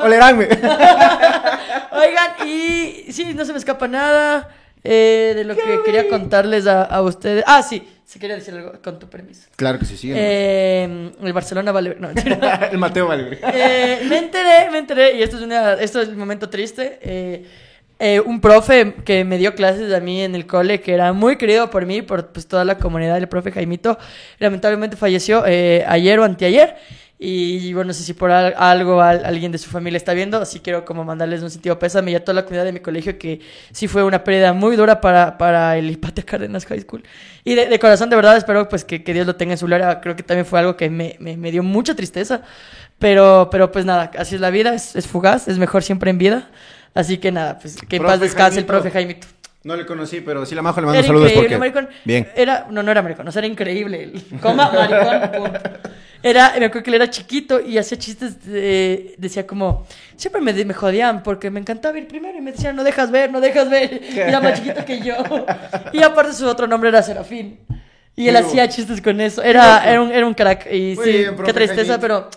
Oleránme. <laughs> Oigan, y sí, no se me escapa nada eh, de lo que quería contarles a, a ustedes. Ah, sí, sí quería decir algo con tu permiso. Claro que sí, sí. Eh, el Barcelona vale. No. <laughs> El Mateo vale. Eh, me enteré, me enteré, y esto es, una, esto es el momento triste. eh, eh, un profe que me dio clases a mí en el cole, que era muy querido por mí, por pues, toda la comunidad, el profe Jaimito, lamentablemente falleció eh, ayer o anteayer. Y bueno, no sé si por al- algo al- alguien de su familia está viendo, así quiero como mandarles un sentido pésame y a toda la comunidad de mi colegio que sí fue una pérdida muy dura para, para el Hipatia Cárdenas High School. Y de, corazón, de verdad, espero pues que, que Dios lo tenga en su gloria. Creo que también fue algo que me, me, me dio mucha tristeza. Pero, pero pues nada, así es la vida, es fugaz, es mejor siempre en vida. Así que nada, pues que en paz descanse el profe Jaimito. No le conocí, pero sí la majo le mando Era saludos increíble, porque... maricón. Bien. Era, no, no era maricón, o sea, era increíble. Coma, maricón. Era, me acuerdo que él era chiquito y hacía chistes, de- decía como, siempre me, me jodían porque me encantaba ir primero y me decían, no dejas ver, no dejas ver. Y era más chiquito que yo. Y aparte su otro nombre era Serafín. Y él hacía chistes con eso. Era, era, un, era un crack. Y Muy sí, bien, qué tristeza, Jaimito. pero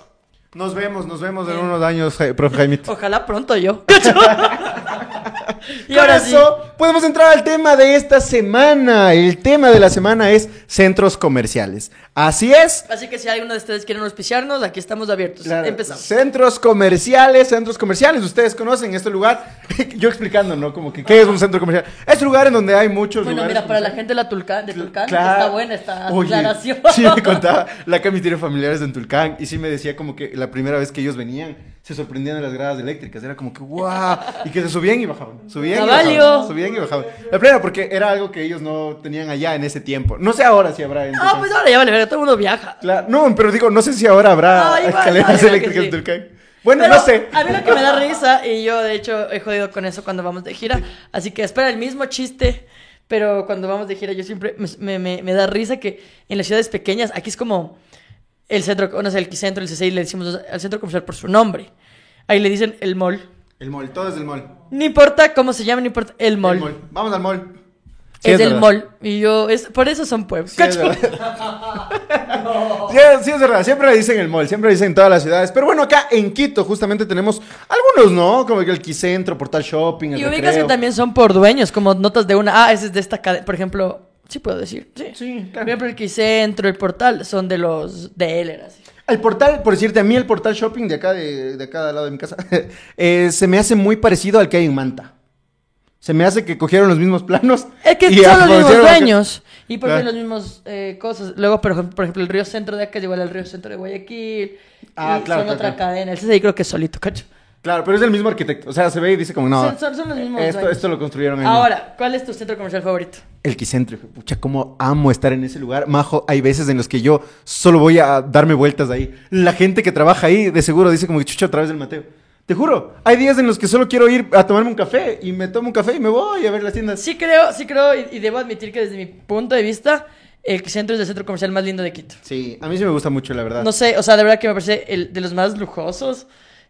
Nos vemos, nos vemos en unos años, profe Jaimito. ojalá pronto yo. <laughs> <laughs> y ahora sí. eso podemos entrar al tema de esta semana. El tema de la semana es centros comerciales. Así es. Así que si alguno de ustedes quieren auspiciarnos, aquí estamos abiertos. Empezamos. Centros comerciales, centros comerciales. Ustedes conocen este lugar. <laughs> Yo explicando, ¿no? Como que, ¿qué es un centro comercial? Es un lugar en donde hay muchos Bueno, lugares. mira, para la gente de, la Tulcán, de Tulcán Claro. está buena esta Oye, aclaración. <laughs> Sí, me contaba. La Cami tiene familiares en Tulcán y sí me decía como que la primera vez que ellos venían se sorprendían de las gradas eléctricas. Era como que ¡guau! Y que se subían y bajaban. Subían y bajaban. Subían y bajaban. La primera, porque era algo que ellos no tenían allá en ese tiempo. No sé ahora si habrá en Ah, pues ahora ya vale, verga, todo el mundo viaja. Claro, no, pero digo, no sé si ahora habrá Ah, igual, escaleras eléctricas en. Tulcán. Bueno, Pero no sé. A mí lo que me da risa, y yo de hecho he jodido con eso cuando vamos de gira, así que espera el mismo chiste, pero cuando vamos de gira yo siempre me- me- me da risa que en las ciudades pequeñas, aquí es como el centro, no sé, el centro, el C6, le decimos al centro comercial por su nombre. Ahí le dicen el mall. El mall, todo es del mall. No importa cómo se llama, no importa, el mall. El mall. Vamos al mall. Sí, es, verdad. mall. Y yo, es, por eso son pueblos. Sí, es verdad. <laughs> <laughs> Sí, sí, es verdad. Siempre le dicen el mall, siempre le dicen en todas las ciudades. Pero bueno, acá en Quito justamente tenemos algunos, ¿no? Como el Quicentro, Portal Shopping, el Y ubicas que también son por dueños, como notas de una. Ah, ese es de esta cadena. Por ejemplo, sí puedo decir. Sí. Sí, Por claro. ejemplo, el Quicentro, el portal, son de los de él, era así. El portal, por decirte, a mí el portal shopping de acá, de, de acá al lado de mi casa, <laughs> eh, se me hace muy parecido al que hay en Manta. Se me hace que cogieron los mismos planos. Es que son los mismos que- dueños. Y por Claro. las mismas eh, cosas. Luego, por ejemplo, por ejemplo, el río centro de acá es igual al río centro de Guayaquil. Ah, y claro, Son claro, otra cadena. El CCI creo que es solito, cacho. Claro, pero es el mismo arquitecto. O sea, se ve y dice como, no, son, son- son los mismos esto, dueños. esto lo construyeron ahí. Ahora, ¿cuál es tu centro comercial favorito? El Quicentro, pucha, cómo amo estar en ese lugar. Majo, hay veces en los que yo solo voy a darme vueltas ahí. La gente que trabaja ahí de seguro dice como que chucha a través del Mateo. Te juro, hay días en los que solo quiero ir a tomarme un café y me tomo un café y me voy a ver las tiendas. Sí creo, sí creo, y, y debo admitir que desde mi punto de vista, el centro es el centro comercial más lindo de Quito. Sí, a mí sí me gusta mucho, la verdad. No sé, o sea, de verdad que me parece el de los más lujosos.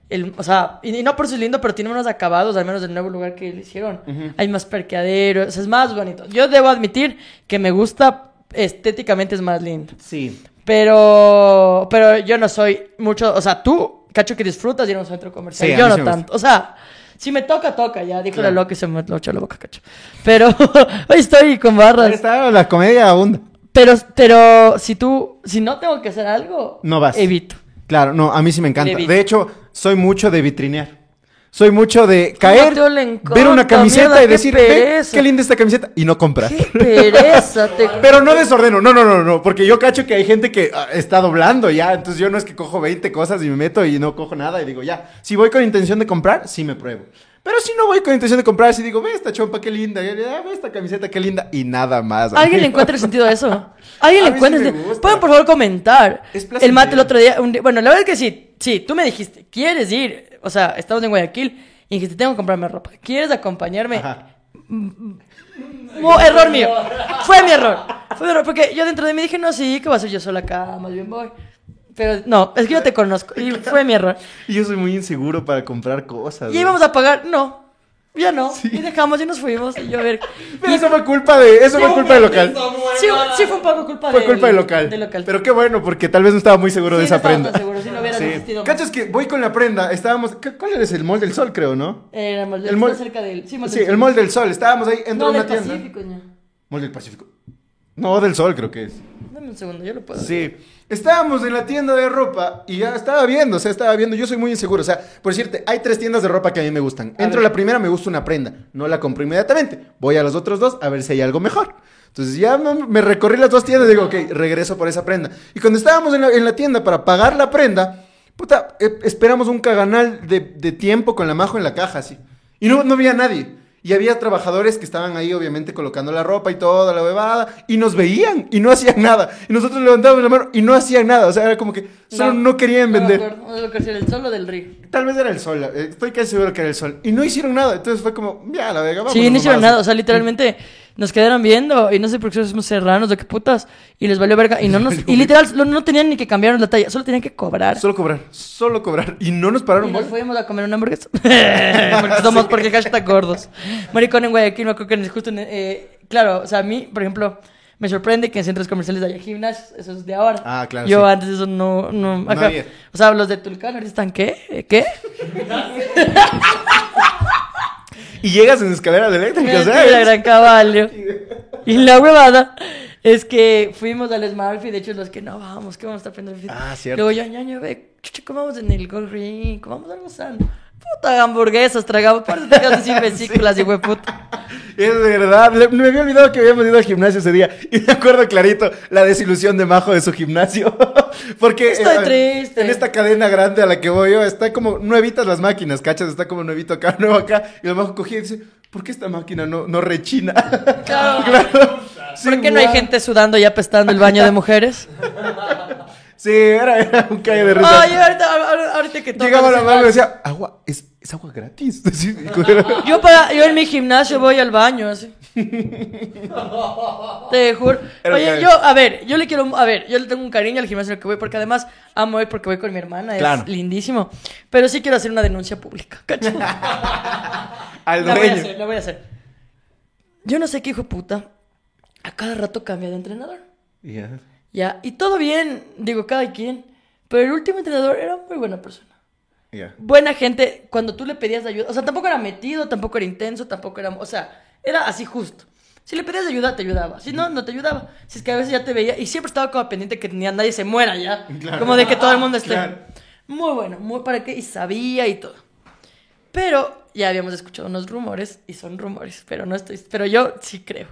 El, o sea, y, y no por ser lindo, pero tiene unos acabados, al menos del nuevo lugar que le hicieron. Hay más parqueaderos, o sea, es más bonito. Yo debo admitir que me gusta, estéticamente es más lindo. Sí. Pero, pero yo no soy mucho, o sea, tú, cacho que disfrutas de ir a un centro comercial. Sí, yo no tanto. O sea, si me toca, toca, ya, dijo Claro. la loca y se me lo echó la boca, cacho. Pero <laughs> hoy estoy con barras. está, la comedia abunda. Pero, pero si tú, si no tengo que hacer algo, No vas. Evito. Claro, no, a mí sí me encanta. De hecho, soy mucho de vitrinear. Soy mucho de caer, ver una camiseta mierda, y qué decir, "Ve, pereza". qué linda esta camiseta, y no comprar. Qué pereza. <laughs> te- Pero no desordeno, no, no, no, no, porque yo cacho que hay gente que ah, está doblando ya, entonces yo no es que cojo 20 cosas y me meto y no cojo nada y digo, ya, si voy con intención de comprar, sí me pruebo. Pero si no voy con intención de comprar, si digo, ve esta chompa, qué linda, ve esta camiseta, qué linda, y nada más. ¿Alguien le encuentra el sentido a eso? <laughs> ¿Alguien A le encuentra sí el. Pueden por favor comentar. Es el mate el otro día, un día- bueno, la verdad es que sí, sí, tú me dijiste, ¿quieres ir? O sea, estamos en Guayaquil y dijiste, tengo que comprarme ropa. ¿Quieres acompañarme? Ajá. Oh, error mío. Fue mi error. Fue mi error, porque yo dentro de mí dije, no, sí, que voy a hacer yo sola acá, más bien voy. Pero no, es que yo te conozco y fue mi error. Y <laughs> yo soy muy inseguro para comprar cosas. Y íbamos a pagar, no, ya no. Y dejamos y nos fuimos y yo a ver. Pero eso fue culpa de, eso fue culpa del local. Sí, sí fue un poco culpa Fue del- culpa del local. del local. Pero qué bueno, porque tal vez no estaba muy seguro de no esa estaba prenda. seguro, no más. ¿Cachas que voy con la prenda? Estábamos. ¿qué- ¿Cuál es el mall del sol, creo, no? Era el mall, El el mall- cerca del. Sí, mall Sí, del el mall del sol. Estábamos ahí dentro No, de del una tienda. Pacífico, ña. Mall del Pacífico. No, del sol creo que es. Dame un segundo, yo lo puedo. Sí. Estábamos en la tienda de ropa y ya estaba viendo, o sea, estaba viendo. Yo soy muy inseguro, o sea, por decirte, hay tres tiendas de ropa que a mí me gustan. Entro a ver. la primera, me gusta una prenda. No la compro inmediatamente. Voy a los otros dos a ver si hay algo mejor. Entonces ya me, me recorrí las dos tiendas y digo, ok, regreso por esa prenda. Y cuando estábamos en la, en la tienda para pagar la prenda, puta, eh, esperamos un caganal de, de tiempo con la majo en la caja, así. Y no, no había nadie. Y había trabajadores que estaban ahí, obviamente, colocando la ropa y toda la bebada, y nos veían y no hacían nada. Y nosotros levantábamos la mano y no hacían nada. O sea, era como que solo no, querían No vender. acuerdo, no era el sol o del río. Tal vez era el sol, eh, estoy casi seguro que era el sol. Y no hicieron nada, entonces fue como, ya, la verga, Sí, vámonos no hicieron nada. O sea, literalmente nos quedaron viendo y no sé por qué somos serranos o qué putas. Y les valió verga. Y no <laughs> nos. Y literal, no, no tenían ni que cambiarnos la talla, solo tenían que cobrar. Solo cobrar, solo cobrar. Y no nos Y pararon nos bola. fuimos a comer una hamburguesa. <laughs> porque somos, porque hashtag gordos. Maricón en Guayaquil, me acuerdo que justo en, eh, Claro, o sea, a mí, por ejemplo, me sorprende que en centros comerciales haya gimnasios. Eso es de ahora. Ah, claro, Yo sí. antes eso no. no, había. O sea, los de Tulcán ahorita están, ¿qué? ¿Eh, ¿Qué? <laughs> Y llegas en escaleras eléctricas, ¿sabes? la gran caballo. <laughs> Y la huevada es que fuimos al Smartfit, de hecho los que no vamos, que vamos a estar aprendiendo el fit. Ah, cierto. Luego yo, ñaño, ve, chucha, comamos en el Gold Ring, comamos algo sano. Puta hamburguesas, tragamos, parece que te quedas sin vesículas, hijo de puta. Es verdad, me había olvidado que habíamos ido al gimnasio ese día. Y me acuerdo clarito la desilusión de Majo de su gimnasio. <laughs> Porque Estoy eh, triste. en esta cadena grande a la que voy yo, está como nuevitas las máquinas, ¿cachas? Está como nuevito acá, <laughs> nuevo acá. Y el Majo cogía y dice, ¿por qué esta máquina no, no rechina? Claro. <laughs> claro. ¿Por qué no hay gente sudando y apestando el baño de mujeres? Sí, era, era un calle de risa. Ay, ahorita, ahorita, que Llegaba la mano y decía, agua, es, es agua gratis. <laughs> Sí, Yo, para, yo en mi gimnasio voy al baño, así. <laughs> Te juro. Era Oye, yo, a ver, yo le quiero, a ver, yo le tengo un cariño al gimnasio al que voy, porque además amo ir porque voy con mi hermana, es Claro. lindísimo. Pero sí quiero hacer una denuncia pública, ¿cachai? <laughs> Al La voy a hacer, la voy a hacer. Yo no sé qué hijo de puta, a cada rato cambia de entrenador. Ya. Ya, y todo bien, digo, cada quien. Pero el último entrenador era muy buena persona. Ya. buena gente cuando tú le pedías ayuda. O sea, tampoco era metido, tampoco era intenso, tampoco era. O sea, era así justo. Si le pedías ayuda, te ayudaba. Si no, no te ayudaba. Si es que a veces ya te veía y siempre estaba como pendiente que ni a nadie se muera ya. <laughs> Claro. Como de que todo el mundo esté. Claro. Muy bueno, muy para qué. Y sabía y todo. Pero ya habíamos escuchado unos rumores y son rumores, pero no estoy. Pero yo sí creo.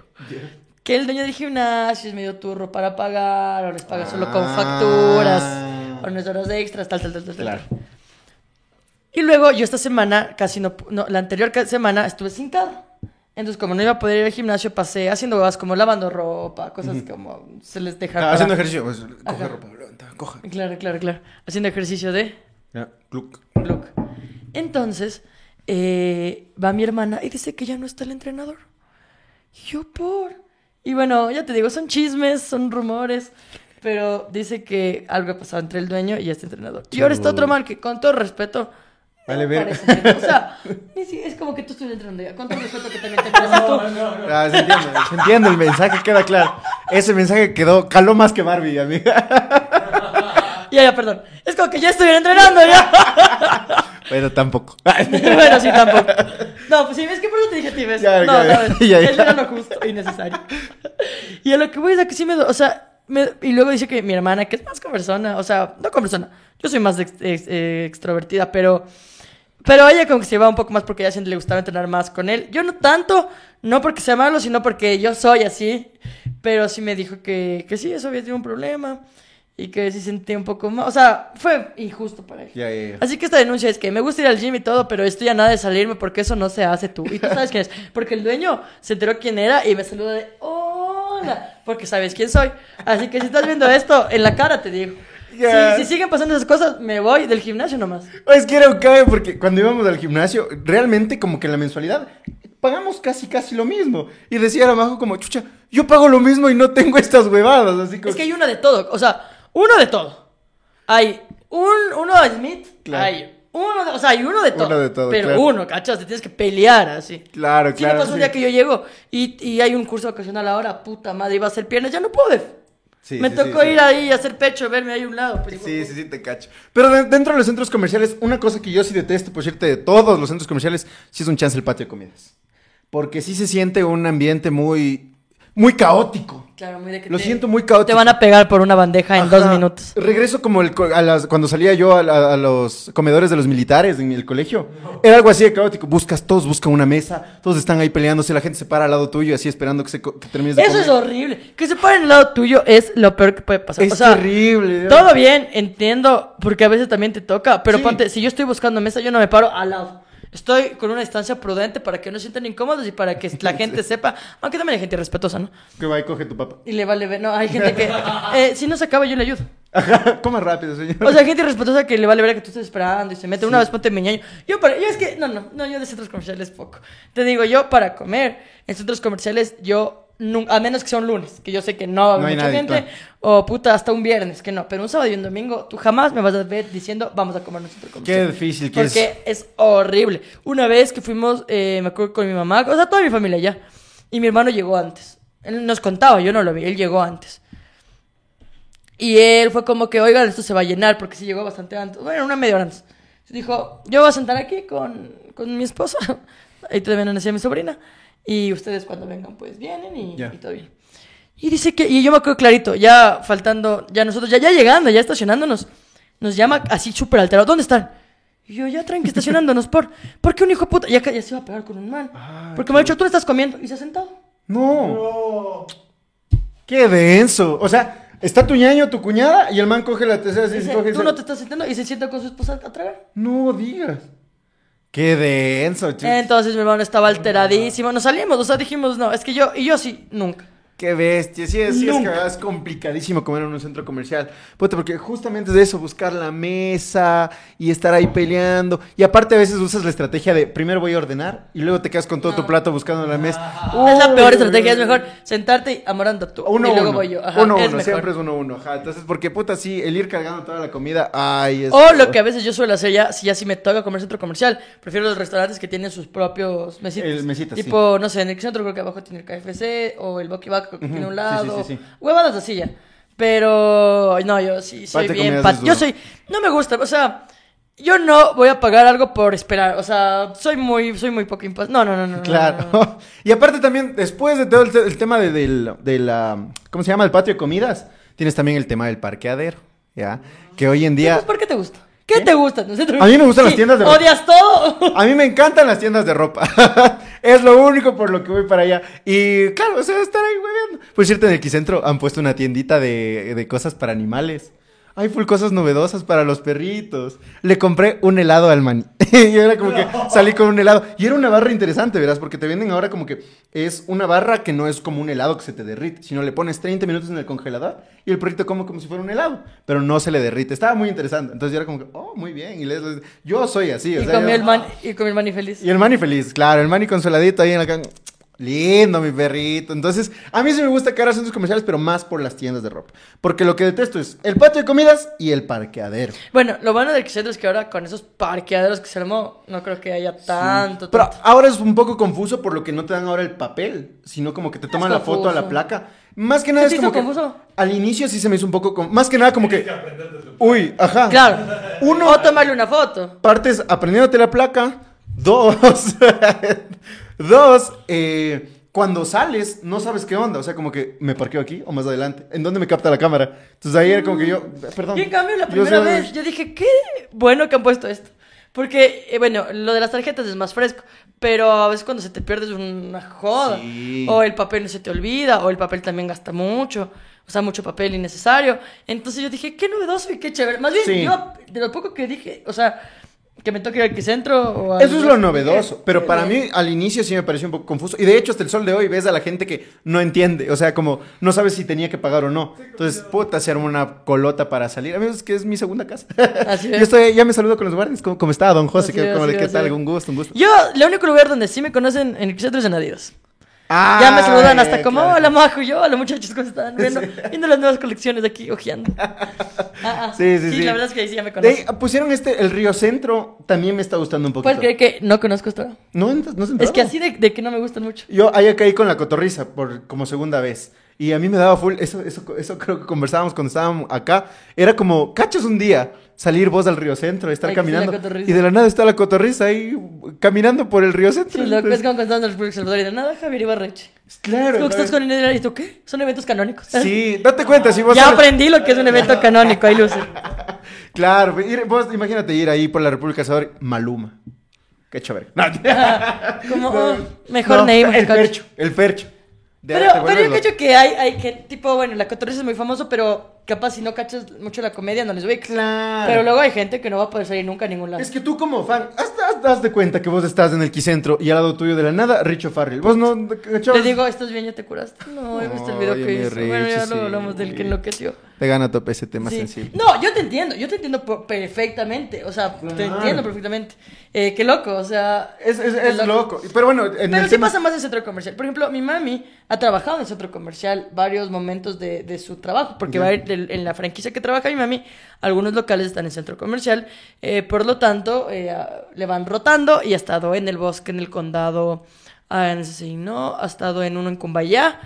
Que el dueño del gimnasio es medio turro para pagar, o les paga solo con Ah. facturas, o no es horas extras, tal, tal, tal, tal. tal. Claro. Y luego yo esta semana, casi no, no, la anterior semana estuve sin carro. Entonces, como no iba a poder ir al gimnasio, pasé haciendo huevas como lavando ropa, cosas como se les deja. Ah, para- haciendo ejercicio, pues, coge ropa, levanta, coja. Claro, claro, claro. Haciendo ejercicio de Ya, cluc. look. Entonces, eh, va mi hermana y dice que ya no está el entrenador. Y Yo por. Y bueno, ya te digo, son chismes, son rumores. Pero dice que algo ha pasado entre el dueño y este entrenador. Y ahora está otro man que, con todo respeto. no Vale, ver. O sea, es como que tú estuvieras entrenando ya. Con todo respeto que también te <laughs> pareces tú. Ah, se entiende, se entiende el mensaje, queda claro. Ese mensaje quedó, caló más que Barbie, amiga. Ya, ya, perdón. Es como que ya estuviera entrenando ya. <laughs> Pero tampoco. <laughs> bueno, sí, tampoco. No, pues sí, es que por eso te dije a ti, ¿ves? Ya, no, ya, no, ya, eso era lo justo y necesario. y a lo que voy es a que sí me... O sea, me- y luego dice que mi hermana, que es más conversona, o sea, no conversona, yo soy más ex- ex- eh, extrovertida, pero... Pero ella como que se lleva un poco más porque a ella le gustaba entrenar más con él. Yo no tanto, no porque sea malo, sino porque yo soy así. Pero sí me dijo que, que sí, eso había sido un problema. Y que sí sentía un poco más... O sea, fue injusto para él. Ya, ya, ya. Así que esta denuncia es que me gusta ir al gym y todo, pero estoy a nada de salirme porque eso no se hace tú. Y tú sabes quién es. Porque el dueño se enteró quién era y me saluda de hola, porque sabes quién soy. Así que si estás viendo esto, en la cara te digo. Si, si siguen pasando esas cosas, me voy del gimnasio nomás. Es que era un cague porque cuando íbamos al gimnasio, realmente como que la mensualidad pagamos casi casi lo mismo. Y decía la Majo como, chucha, yo pago lo mismo y no tengo estas huevadas. Así como... Es que hay una de todo, o sea, uno de todo. Hay un, uno de Smith, Claro. hay uno de, o sea, hay uno de todo. Uno de todo, Pero claro. uno, ¿cachas? Te tienes que pelear así. Claro, Sí, claro. me pasó un sí. día que yo llego y, y hay un curso ocasional ahora, puta madre, iba a hacer piernas, ya no pude. Sí, me sí, tocó ir ahí a hacer pecho, verme ahí a un lado. pues, Sí, sí, sí, te cacho. Pero de- dentro de los centros comerciales, una cosa que yo sí detesto, por cierto, de todos los centros comerciales, sí es un chance el patio de comidas. Porque sí se siente un ambiente muy... muy caótico. Claro, muy de que Lo te- siento muy caótico. Te van a pegar por una bandeja en dos minutos. Regreso como el, co- a las, cuando salía yo a, la- a los comedores de los militares en el colegio. Era algo así de caótico. Buscas, todos buscan una mesa, todos están ahí peleándose, la gente se para al lado tuyo así esperando que, se, que termines de Eso es horrible. Que se paren al lado tuyo es lo peor que puede pasar. Es o sea, terrible. todo bien, entiendo, porque a veces también te toca. Pero Sí. ponte, si yo estoy buscando mesa, yo no me paro al lado. Estoy con una distancia prudente para que no se sientan incómodos y para que la <laughs> gente sepa. Aunque también hay gente respetuosa, ¿no? Que va y coge tu papá. Y le vale ver. No, hay gente que. <laughs> eh, si no se acaba, yo le ayudo. Ajá, coma rápido, señor. O sea, hay gente irrespetuosa que le vale ver que tú estés esperando y se mete. Una vez ponte mi ñaño. Yo, para, yo es que, no, no, no, yo de centros comerciales poco. Te digo, yo para comer en centros comerciales, yo, a menos que sea un lunes, que yo sé que no va a haber No hay mucha nadie, gente, claro. o puta, hasta un viernes, que no. Pero un sábado y un domingo, tú jamás me vas a ver diciendo, vamos a comer un centro Qué difícil que Porque es horrible. Una vez que fuimos, eh, me acuerdo con mi mamá, o sea, toda mi familia ya. Y mi hermano llegó antes. Él nos contaba, yo no lo vi, él llegó antes. Y él fue como que, oigan, esto se va a llenar porque se llegó bastante antes. Bueno, una media hora antes. Dijo, yo voy a sentar aquí con, con mi esposa. <laughs> Ahí no nacía mi sobrina. Y ustedes cuando vengan, pues vienen y, Ya. y todo bien. Y dice que, y yo me acuerdo clarito, ya faltando, ya nosotros, ya, ya llegando, ya estacionándonos, nos llama así súper alterado, ¿dónde están? Y yo, ya tranqui, estacionándonos, ¿por? ¿Por qué un hijo de puta? Ya, ya se iba a pegar con un man. Ah, Porque me ha dicho, tú no estás comiendo. Y se ha sentado. No, No. qué denso. O sea, está tu ñaño, tu cuñada, y el man coge la tercera así, Dice, coge y tú se- no te estás sentando. Y se sienta con su esposa a tragar. No digas. Qué denso, chicos. Entonces mi hermano estaba alteradísimo. Nos salimos, o sea, dijimos, no, es que yo, y yo sí, nunca. Qué bestia, sí, es- sí, es que es complicadísimo comer en un centro comercial. Puta, porque justamente es de eso, buscar la mesa y estar ahí peleando. Y aparte a veces usas la estrategia de primero voy a ordenar y luego te quedas con todo tu plato buscando la mesa. es la peor estrategia, es mejor sentarte y amorando tú. Uno y luego uno. voy yo. Ajá, uno es uno, siempre es uno uno. Ajá, entonces, porque puta, sí, el ir cargando toda la comida, ay, es. O lo que a veces yo suelo hacer ya, si ya sí me toca comer centro comercial, prefiero los restaurantes que tienen sus propios mesitas. El mesitas, tipo, no sé, en el centro creo que abajo tiene el KFC o el Boki Baco que Ujú, tiene un lado. sí, sí, sí. Huevadas así ya. Pero, no, yo sí soy bien. pat- Yo soy, no me gusta, o sea, yo no voy a pagar algo por esperar. O sea, soy muy, soy muy poco impas. No, no, no, no. Claro. no, no. <laughs> y aparte también, después de todo el, te- el tema de, del, de la, ¿cómo se llama? El patio de comidas, tienes también el tema del parqueadero, ¿ya? Que hoy en día... Pues, ¿Por qué te gusta? ¿Qué, te gusta? en el centro- A mí me gustan las tiendas de- ¿Odias todo? A mí me encantan las tiendas de ropa. <laughs> es lo único por lo que voy para allá. Y claro, o sea, estar ahí hueveando. Por cierto, en el Quicentro han puesto una tiendita de, de cosas para animales. Hay full cosas novedosas para los perritos. Le compré un helado al man. <laughs> y era como que salí con un helado. Y era una barra interesante, verás, porque te venden ahora como que es una barra que no es como un helado que se te derrite, sino le pones 30 minutos en el congelador y el perrito come como si fuera un helado, pero no se le derrite. Estaba muy interesante. Entonces yo era como que, oh, muy bien. Y les, les- yo soy así. o y sea, comió yo- el man, y comió el man y feliz. y el Manny feliz, claro, el Manny consoladito ahí en la cama. Lindo, mi perrito. Entonces, a mí sí me gusta que haga centros comerciales, pero más por las tiendas de ropa. Porque lo que detesto es el patio de comidas y el parqueadero. Bueno, lo bueno del centro es que ahora con esos parqueaderos que se armó, no creo que haya tanto, Pero tanto. ahora es un poco confuso por lo que no te dan ahora el papel, sino como que te toman la foto a la confuso. placa. Más que nada ¿Sí es te como hizo que confuso? al inicio sí se me hizo un poco con- más que nada como que uy, ajá. Claro. Uno O tomarle una foto. partes aprendiéndote la placa. Dos, <laughs> <laughs> dos, eh, cuando sales no sabes qué onda. O sea, como que me parqueo aquí o más adelante. ¿En dónde me capta la cámara? Entonces ahí era como que yo, perdón. Y en cambio, la Yo primera soy- vez yo dije, qué bueno que han puesto esto. Porque, eh, bueno, lo de las tarjetas es más fresco. Pero a veces cuando se te pierde es una joda. Sí. O el papel no se te olvida, o el papel también gasta mucho. O sea, mucho papel innecesario. Entonces yo dije, qué novedoso y qué chévere. Más bien, Sí. yo, de lo poco que dije, o sea, que me toque ir al Quicentro o al- Eso es lo novedoso, pero para bien. mí al inicio sí me pareció un poco confuso. Y de hecho, hasta el sol de hoy ves a la gente que no entiende, o sea, como no sabes si tenía que pagar o no. Entonces, puta, se arma una colota para salir. A mí es que es mi segunda casa. Así Yo <laughs> es. estoy, ya me saludo con los guardias. ¿Cómo, cómo está, don José? Así ¿Qué, es, cómo le- así qué es, tal? Un gusto, un gusto. Yo, el único lugar donde sí me conocen en el Quicentro es en Adidas. Ah, Ya me saludan hasta como, claro. hola Majo, y yo, hola muchachos, ¿cómo están? Viendo, viendo las nuevas colecciones de aquí, ojeando. <laughs> Ah, ah. Sí, sí, sí. la verdad es que ahí sí ya me conocen. pusieron este, el Río Centro, también me está gustando un poquito. ¿Puedes creer que no conozco esto? No, no se Es que así de, de que no me gustan mucho. Yo ahí caí con la cotorriza por como segunda vez. Y a mí me daba full, eso, eso, eso creo que conversábamos cuando estábamos acá. Era como, cachas un día salir vos al río centro, estar Ay, que sí, la caminando. y de la nada está la cotorriza ahí caminando por el río centro. Sí, loco, Entonces, es como República de Salvador y de nada, Javier Ibarreche. Claro. Que estás con Inés y tú qué? Son eventos canónicos. Sí, date cuenta, si vos Ya aprendí lo que es un evento canónico, ahí luce. <laughs> Claro, ir- vos imagínate ir ahí por la República de Salvador, Maluma. Qué chévere. No, <laughs> Como, oh, mejor no, name. El percho, el percho. De- Pero, pero yo cacho que hay, hay que, tipo, bueno, la cotorriza es muy famoso, pero capaz si no cachas mucho la comedia no les ubicas. Claro. Pero luego hay gente que no va a poder salir nunca a ningún lado. Es que tú como fan, haz, haz- haz de cuenta que vos estás en el quicentro y al lado tuyo de la nada, Richo Farrell. Vos no... Le digo, ¿estás bien? ¿Ya te curaste? No, he visto el video que hizo. Bueno, ya luego hablamos del que enloqueció. Te gana a tope ese tema Sí. sensible. No, yo te entiendo, yo te entiendo perfectamente. O sea, te entiendo perfectamente. Eh, qué loco, o sea. Es, es, es loco. Pero bueno, en Pero el sí tema... pasa más en centro comercial. Por ejemplo, mi mami ha trabajado en el centro comercial varios momentos de, de su trabajo, porque va a ir en la franquicia que trabaja mi mami, algunos locales están en centro comercial, eh, por lo tanto, eh, a- le van rotando y ha estado en el bosque, en el condado, ah, en ese no, ha estado en uno en Cumbayá.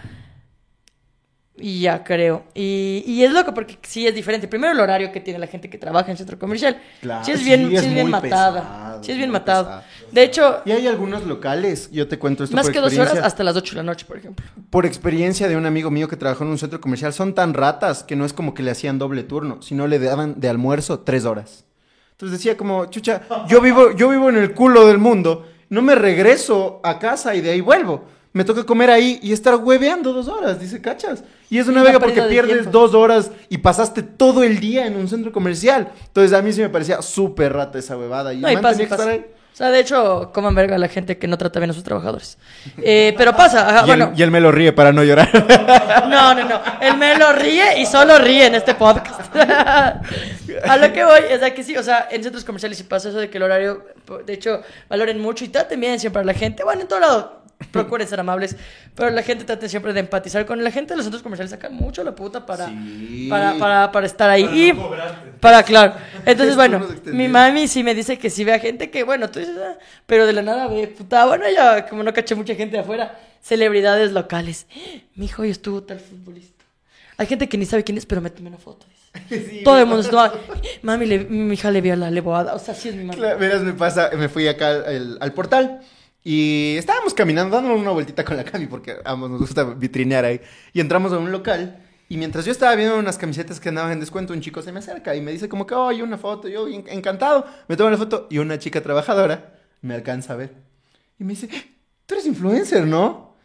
Y ya creo. Y, y es loco porque sí es diferente. Primero el horario que tiene la gente que trabaja en centro comercial. Claro, sí es sí, bien, sí es es bien matada. pesado, sí es bien matado. pesado. De hecho, Y hay algunos locales, yo te cuento esto más por que dos horas hasta las 8 de la noche, por ejemplo. Por experiencia de un amigo mío que trabajó en un centro comercial, son tan ratas que no es como que le hacían doble turno, sino le daban de almuerzo tres horas. Entonces decía como, chucha, yo vivo, yo vivo en el culo del mundo, no me regreso a casa y de ahí vuelvo. Me toca comer ahí y estar hueveando dos horas, dice, ¿cachas? Y es una Sí, vega porque pierdes tiempo. dos horas y pasaste todo el día en un centro comercial. Entonces a mí sí me parecía súper rata esa huevada. Y No, y pasa, que pasa. ahí. O sea, de hecho, coman verga a la gente que no trata bien a sus trabajadores. Eh, pero pasa, ajá, <laughs> y, bueno. él, y él me lo ríe para no llorar. <laughs> No, no, no. Él me lo ríe y solo ríe en este podcast. <laughs> a lo que voy es a que sí, o sea, en centros comerciales sí pasa eso de que el horario, de hecho, valoren mucho y traten bien siempre a la gente. Bueno, en todo lado. Procuren ser amables, pero la gente trate siempre de empatizar con la gente de los centros comerciales. Sacan mucho la puta para, Sí. para, para, para estar ahí. Para y no para, claro. Entonces, <laughs> bueno, mi mami sí me dice que sí ve a gente que, bueno, tú dices, ah, pero de la nada ve, puta, bueno, ya como no caché mucha gente de afuera, celebridades locales. Mi hijo hoy estuvo tal futbolista. Hay gente que ni sabe quién es, pero me tomé una foto. <laughs> Todo el mundo se toma. Mami, le- mi hija le vio la leboada. O sea, sí es mi mamá. Claro, verás, me pasa, me fui acá al, al portal y estábamos caminando, dándonos una vueltita con la Cami porque a ambos nos gusta vitrinear ahí. Y entramos a un local y mientras yo estaba viendo unas camisetas que andaban en descuento, un chico se me acerca y me dice como que, oye, una foto. Yo, en- encantado, me tomo la foto y una chica trabajadora me alcanza a ver. Y me dice, tú eres influencer, ¿no?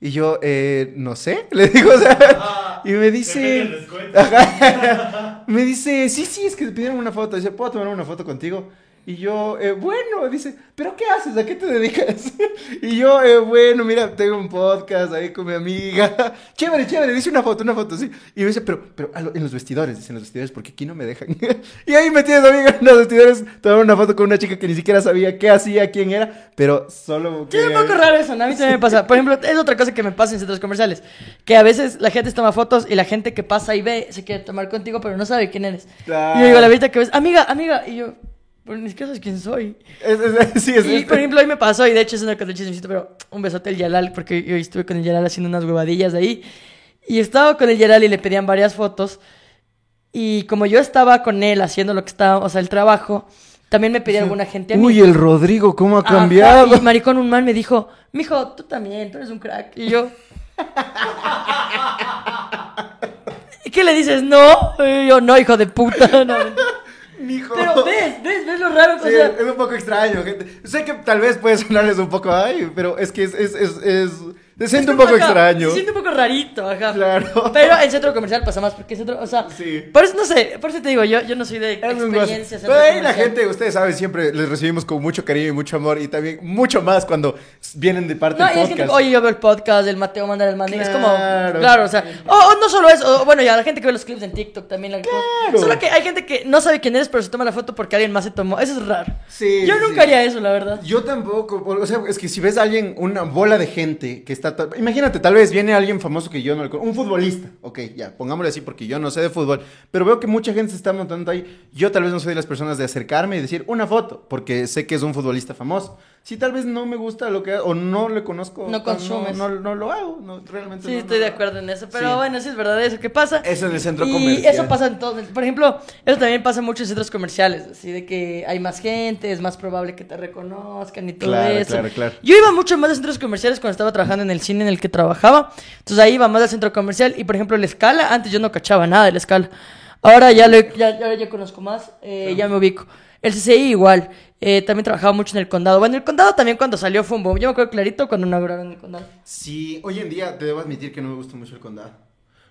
Y yo, eh, no sé, <laughs> le digo, o sea, y me dice... <laughs> Me dice, sí, sí, es que te pidieron una foto. Dice, ¿puedo tomar una foto contigo? Y yo, eh, bueno, dice, ¿pero qué haces? ¿A qué te dedicas? <laughs> Y yo, eh, bueno, mira, tengo un podcast ahí con mi amiga. <laughs> Chévere, chévere, dice una foto, una foto, sí. Y me dice, pero, pero a lo- en los vestidores, dice, en los vestidores, porque aquí no me dejan. <laughs> Y ahí me tienes, amiga, en los vestidores, tomar una foto con una chica que ni siquiera sabía qué hacía, quién era, pero solo... Sí, un poco raro eso, ¿no? A mí también me pasa. Por ejemplo, es otra cosa que me pasa en centros comerciales. Que a veces la gente toma fotos y la gente que pasa y ve se quiere tomar contigo, pero no sabe quién eres. Claro. Y yo digo a la vista que ves, amiga, amiga. Y yo, pues ni siquiera sabes quién soy. Es- es- sí, es Y este. por ejemplo, hoy me pasó, y de hecho es una cosa chismecito, pero un besote al Yalal, porque yo estuve con el Yalal haciendo unas huevadillas ahí. Y estaba con el Yalal y le pedían varias fotos. Y como yo estaba con él haciendo lo que estaba, o sea, el trabajo, también me pedía alguna gente a mí. Uy, el Rodrigo, ¿cómo ha Ajá, cambiado? Y maricón, un man me dijo, mijo, tú también, tú eres un crack. Y yo. <laughs> ¿Y qué le dices? No. Y yo, no, hijo de puta. No. Mijo. Pero ves, ves, ves lo raro. Sí, o sea, es un poco extraño, gente. Sé que tal vez puede sonarles un poco ay, pero es que es, es, es, es- se siente un es poco extraño. Se siente un poco rarito, ajá. Claro. Pero en centro comercial pasa más, porque centro, o sea, Sí. por eso no sé, por eso te digo, yo, yo no soy de Es experiencias. Pero ahí la gente, ustedes saben, siempre les recibimos con mucho cariño y mucho amor y también mucho más cuando vienen de parte No, del y es podcast. gente, oye, yo veo el podcast del Mateo Mandar el Mande. Es como, Claro. o sea, o, o no solo eso, o, bueno, ya la gente que ve los clips en TikTok también. La, Claro. Solo que hay gente que no sabe quién eres, pero se toma la foto porque alguien más se tomó. Eso es raro. Sí, Yo nunca sí. haría eso, la verdad. Yo tampoco, o sea, es que si ves a alguien, una bola de gente que está... Imagínate, tal vez viene alguien famoso que yo no le conozco, un futbolista, ok, ya, pongámosle así porque yo no sé de fútbol, pero veo que mucha gente se está montando ahí, yo tal vez no soy de las personas de acercarme y decir una foto, porque sé que es un futbolista famoso, si tal vez no me gusta lo que o no le conozco, No consumes. no, no lo hago, no, realmente Sí, no- estoy no de acuerdo en eso. Pero Sí. bueno, sí es verdad eso. ¿Qué pasa? Eso en el centro y comercial. eso pasa en todos. Por ejemplo, eso también pasa mucho en centros comerciales. Así de que hay más gente, es más probable que te reconozcan y todo Claro, eso. claro, claro. Yo iba mucho más a centros comerciales cuando estaba trabajando en el cine en el que trabajaba. Entonces ahí iba más al centro comercial. Y por ejemplo, la escala, antes yo no cachaba nada de la escala. Ahora ya, lo, ya, ya conozco más, eh, ya me ubico. El CCI igual. eh, también trabajaba mucho en el condado. Bueno, el condado también cuando salió fue un boom. Yo me acuerdo clarito cuando inauguraron el condado. Sí, hoy en día te debo admitir que no me gusta mucho el condado.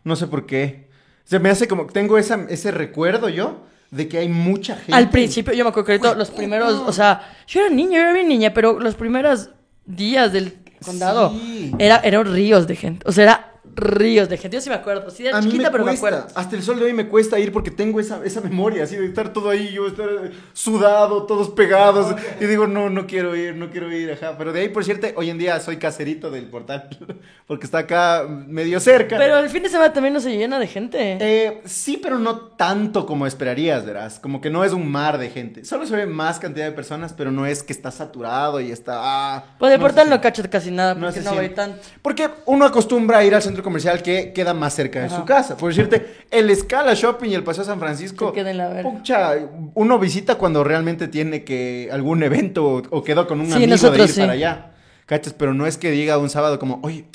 No sé por qué. Se me hace como tengo esa, ese recuerdo yo de que hay mucha gente. Al principio, yo me acuerdo clarito, los primeros, o sea, yo era niña, yo era bien niña, pero los primeros días del condado Sí. era, eran ríos de gente. O sea, era ríos de gente. Yo sí me acuerdo. Sí, era A mí chiquita, me pero me cuesta, acuerdo. hasta el sol de hoy me cuesta ir porque tengo esa, esa memoria, así de estar todo ahí, yo estar eh, sudado, todos pegados, y digo, no, no quiero ir, no quiero ir, ajá. Pero de ahí, por cierto, hoy en día soy caserito del portal, <laughs> porque está acá medio cerca. Pero el fin de semana también no se llena de gente. Eh, sí, pero no tanto como esperarías, verás. Como que no es un mar de gente. Solo se ve más cantidad de personas, pero no es que está saturado y está. ah, pues el no portal no cacho casi nada No porque no, siente. tanto. Porque uno acostumbra a ir al centro comercial que queda más cerca de Ajá. su casa. Por decirte, el Scala Shopping y el Paseo San Francisco. En la verga. pucha, uno visita cuando realmente tiene que algún evento o, o quedó con un Sí, amigo de ir sí. para allá. ¿Cachas? Pero no es que diga un sábado como, oye,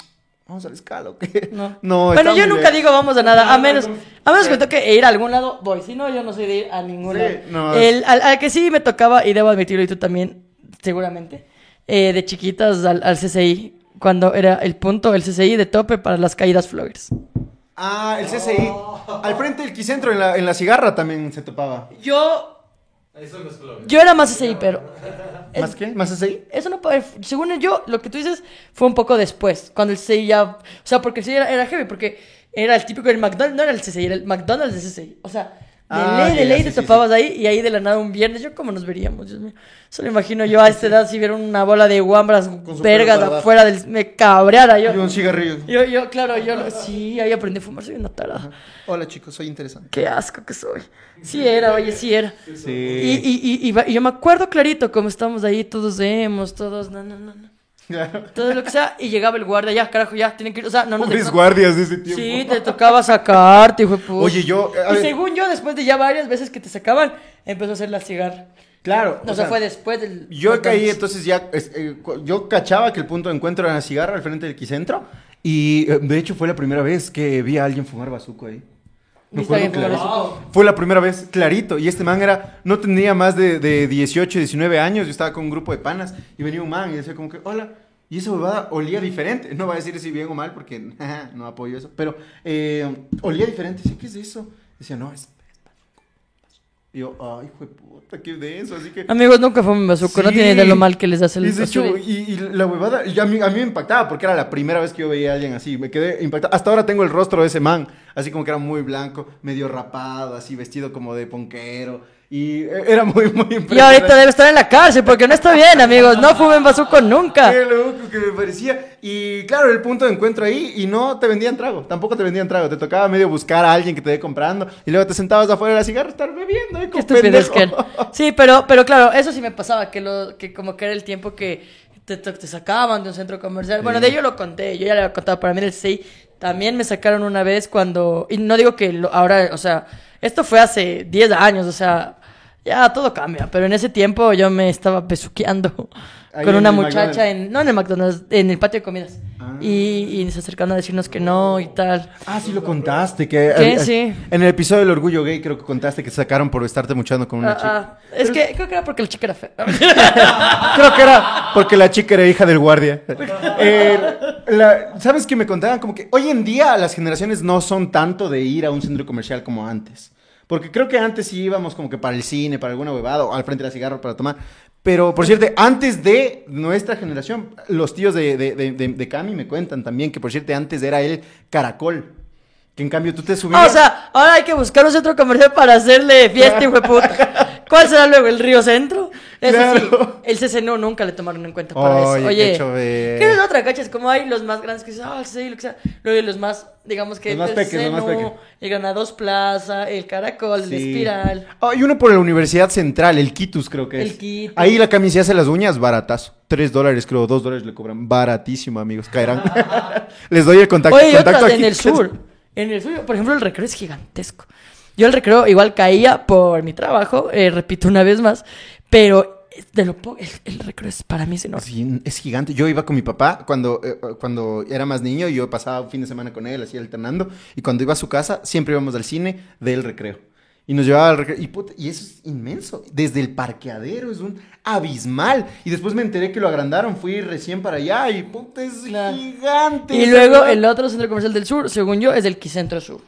vamos al Scala o qué. No. <laughs> no bueno, está yo nunca digo vamos a nada, a No, menos, no, a menos que me toque ir a algún lado, voy. Si no, yo no soy de ir a ningún Sí, lado. no, El- al, al que sí me tocaba, y debo admitirlo, y tú también, seguramente, eh, de chiquitas al, al CCI, cuando era el punto, el CCI de tope para las caídas floggers. Ah, el CCI. Al frente del Quicentro, en la, en la cigarra también se topaba. Yo, yo era más CCI, pero... ¿Más qué? ¿Más CCI? Eso no puede, según yo, lo que tú dices fue un poco después, cuando el CCI ya, o sea, porque el CCI era, era heavy, porque era el típico del McDonald's, no era el CCI, era el McDonald's de CCI, o sea, Ah, ley, de ley sí, te sí, topabas ahí y ahí de la nada un viernes, yo cómo nos veríamos, Dios mío, solo imagino yo a esta edad si viera una bola de guambras vergas afuera del, me cabreara yo. Y un cigarrillo. Yo, yo, claro, yo, sí, ahí aprendí a fumar, soy una tarada. Hola chicos, soy interesante. Qué asco que soy. Sí era, oye, sí era. Sí. Y, y, y, y yo me acuerdo clarito cómo estamos ahí, todos hemos, todos, no, no, no, no. Claro. Todo lo que sea, y llegaba el guardia, ya, carajo, ya, tienen que ir, o sea, no nos Pobres guardias de ese tiempo. Sí, te tocaba sacarte, hijo de. Oye, yo. a Y ver, según yo, después de ya varias veces que te sacaban, empezó a hacer la cigarra. Claro. No, o sea, fue después del... Yo caí, entonces ya. eh, yo cachaba que el punto de encuentro era la cigarra al frente del Quicentro. Y eh, de hecho fue la primera vez que vi a alguien fumar bazuco ahí. Me ¿Viste a alguien acuerdo fumar clarito. bazuco? Fue la primera vez, clarito. Y este man era, no tenía más de, de 18, 19 años. Yo estaba con un grupo de panas y venía un man y decía como que, hola. Y esa huevada olía diferente. No voy a decir si bien o mal porque <laughs> no apoyo eso. Pero eh, olía diferente. Decía, ¿qué es eso? Decía, no, es... es bazuco". Y yo, ay, hijo de puta, qué denso. Así que... Amigos, nunca fumen bazuco, no Sí. tienen idea de lo mal que les hace el Y hecho, y, y la huevada, y a mí, a mí me impactaba porque era la primera vez que yo veía a alguien así. Me quedé impactado. Hasta ahora tengo el rostro de ese man, así como que era muy blanco, medio rapado, así vestido como de ponquero. Y eh, era muy, muy Y impresionante. ahorita debe estar en la cárcel, porque no está bien, amigos, no fumen bazuco nunca. Qué loco que me parecía. Y claro, el punto de encuentro ahí, y no te vendían trago, tampoco te vendían trago. Te tocaba medio buscar a alguien que te dé comprando, y luego te sentabas afuera de la cigarra, estar bebiendo, ¿eh? Qué estupidez que. <laughs> Sí, pero, pero claro, eso sí me pasaba, que, lo, que como que era el tiempo que te, te- sacaban de un centro comercial. Bueno, de ello lo conté, yo ya le había contado, para mí del CI también me sacaron una vez cuando, y no digo que lo- ahora, o sea, esto fue hace 10 años, o sea, ya todo cambia, pero en ese tiempo yo me estaba besuqueando. Ahí con una muchacha en, no en el McDonald's, en el patio de comidas. Ah. Y, y se acercaron a decirnos que no y tal. Ah, sí lo contaste, que... ¿Qué? eh, Sí. En el episodio del Orgullo Gay creo que contaste que sacaron por estarte muchando con una Ah, chica. ah, es que creo que era porque la chica era fea. <laughs> Creo que era porque la chica era hija del guardia. Eh, la- ¿Sabes que me contaban? Como que hoy en día las generaciones no son tanto de ir a un centro comercial como antes. Porque creo que antes sí íbamos como que para el cine, para alguna huevada, o al frente de la cigarra para tomar. Pero, por cierto, antes de nuestra generación, los tíos de, de, de, de- de Cami me cuentan también que, por cierto, antes era el caracol. Que en cambio tú te subías... Ah, o sea, ahora hay que buscar un centro comercial para hacerle fiesta, <laughs> hijo de puta. ¿Cuál será luego? ¿El Río Centro? Eso sí, Claro. el CCNU nunca le tomaron en cuenta para Oye, eso. Oye. ¿qué es otra, cachas? Como hay los más grandes que dicen, ah, sí, lo que sea. Luego hay los más, digamos que Los el más peques. el Granados Plaza, el Caracol, el Sí. Espiral. Oh, y uno por la Universidad Central, el Kitus creo que es. El Kitus. Ahí la camiseta hace las uñas, baratazo. Tres dólares creo, dos dólares le cobran. Baratísimo, amigos. Caerán. <laughs> <laughs> Les doy el contacto. Oye, contacto otras aquí. en el <laughs> sur. En el sur, por ejemplo, el recreo es gigantesco. Yo el recreo igual caía por mi trabajo, eh, repito una vez más, pero de lo el, el recreo es para mí es enorme. Sí, es gigante. Yo iba con mi papá cuando, eh, cuando era más niño. Yo pasaba un fin de semana con él, así alternando. Y cuando iba a su casa, siempre íbamos al cine del recreo. Y nos llevaba al recreo. Y, puta, y eso es inmenso. Desde el parqueadero es un abismal. Y después me enteré que lo agrandaron. Fui recién para allá y puta, es Claro. gigante. Y luego el otro centro comercial del sur, según yo, es el Quicentro Sur.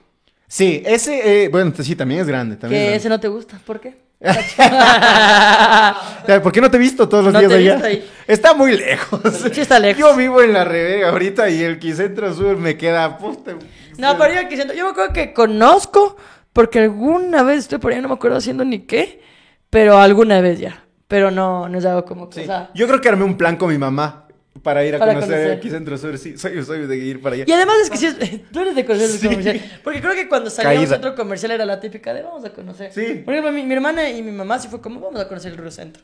Sí, ese, eh, bueno, sí, también es grande. También Que es ese grande. no te gusta, ¿por qué? <laughs> <laughs> ¿Por qué no te he visto todos los No días te allá? ahí. Está muy lejos. Sí está lejos. Yo vivo en la Revega ahorita y el Quicentro Sur me queda. puta, No, pero yo el Quicentro, yo me acuerdo que conozco, porque alguna vez estoy por ahí, no me acuerdo haciendo ni qué, pero alguna vez ya. Pero no, no es algo como que, Sí. o sea, Yo creo que armé un plan con mi mamá para ir a Para conocer, conocer. aquí Centro Sur. Sí, soy, soy de ir para allá. Y además es que si es, <laughs> tú eres de conocer el Sí. centro comercial. Porque creo que cuando salió un Caída. centro comercial era la típica de vamos a conocer. Sí. Por ejemplo, mi, mi hermana y mi mamá sí fue como vamos a conocer el Río Centro.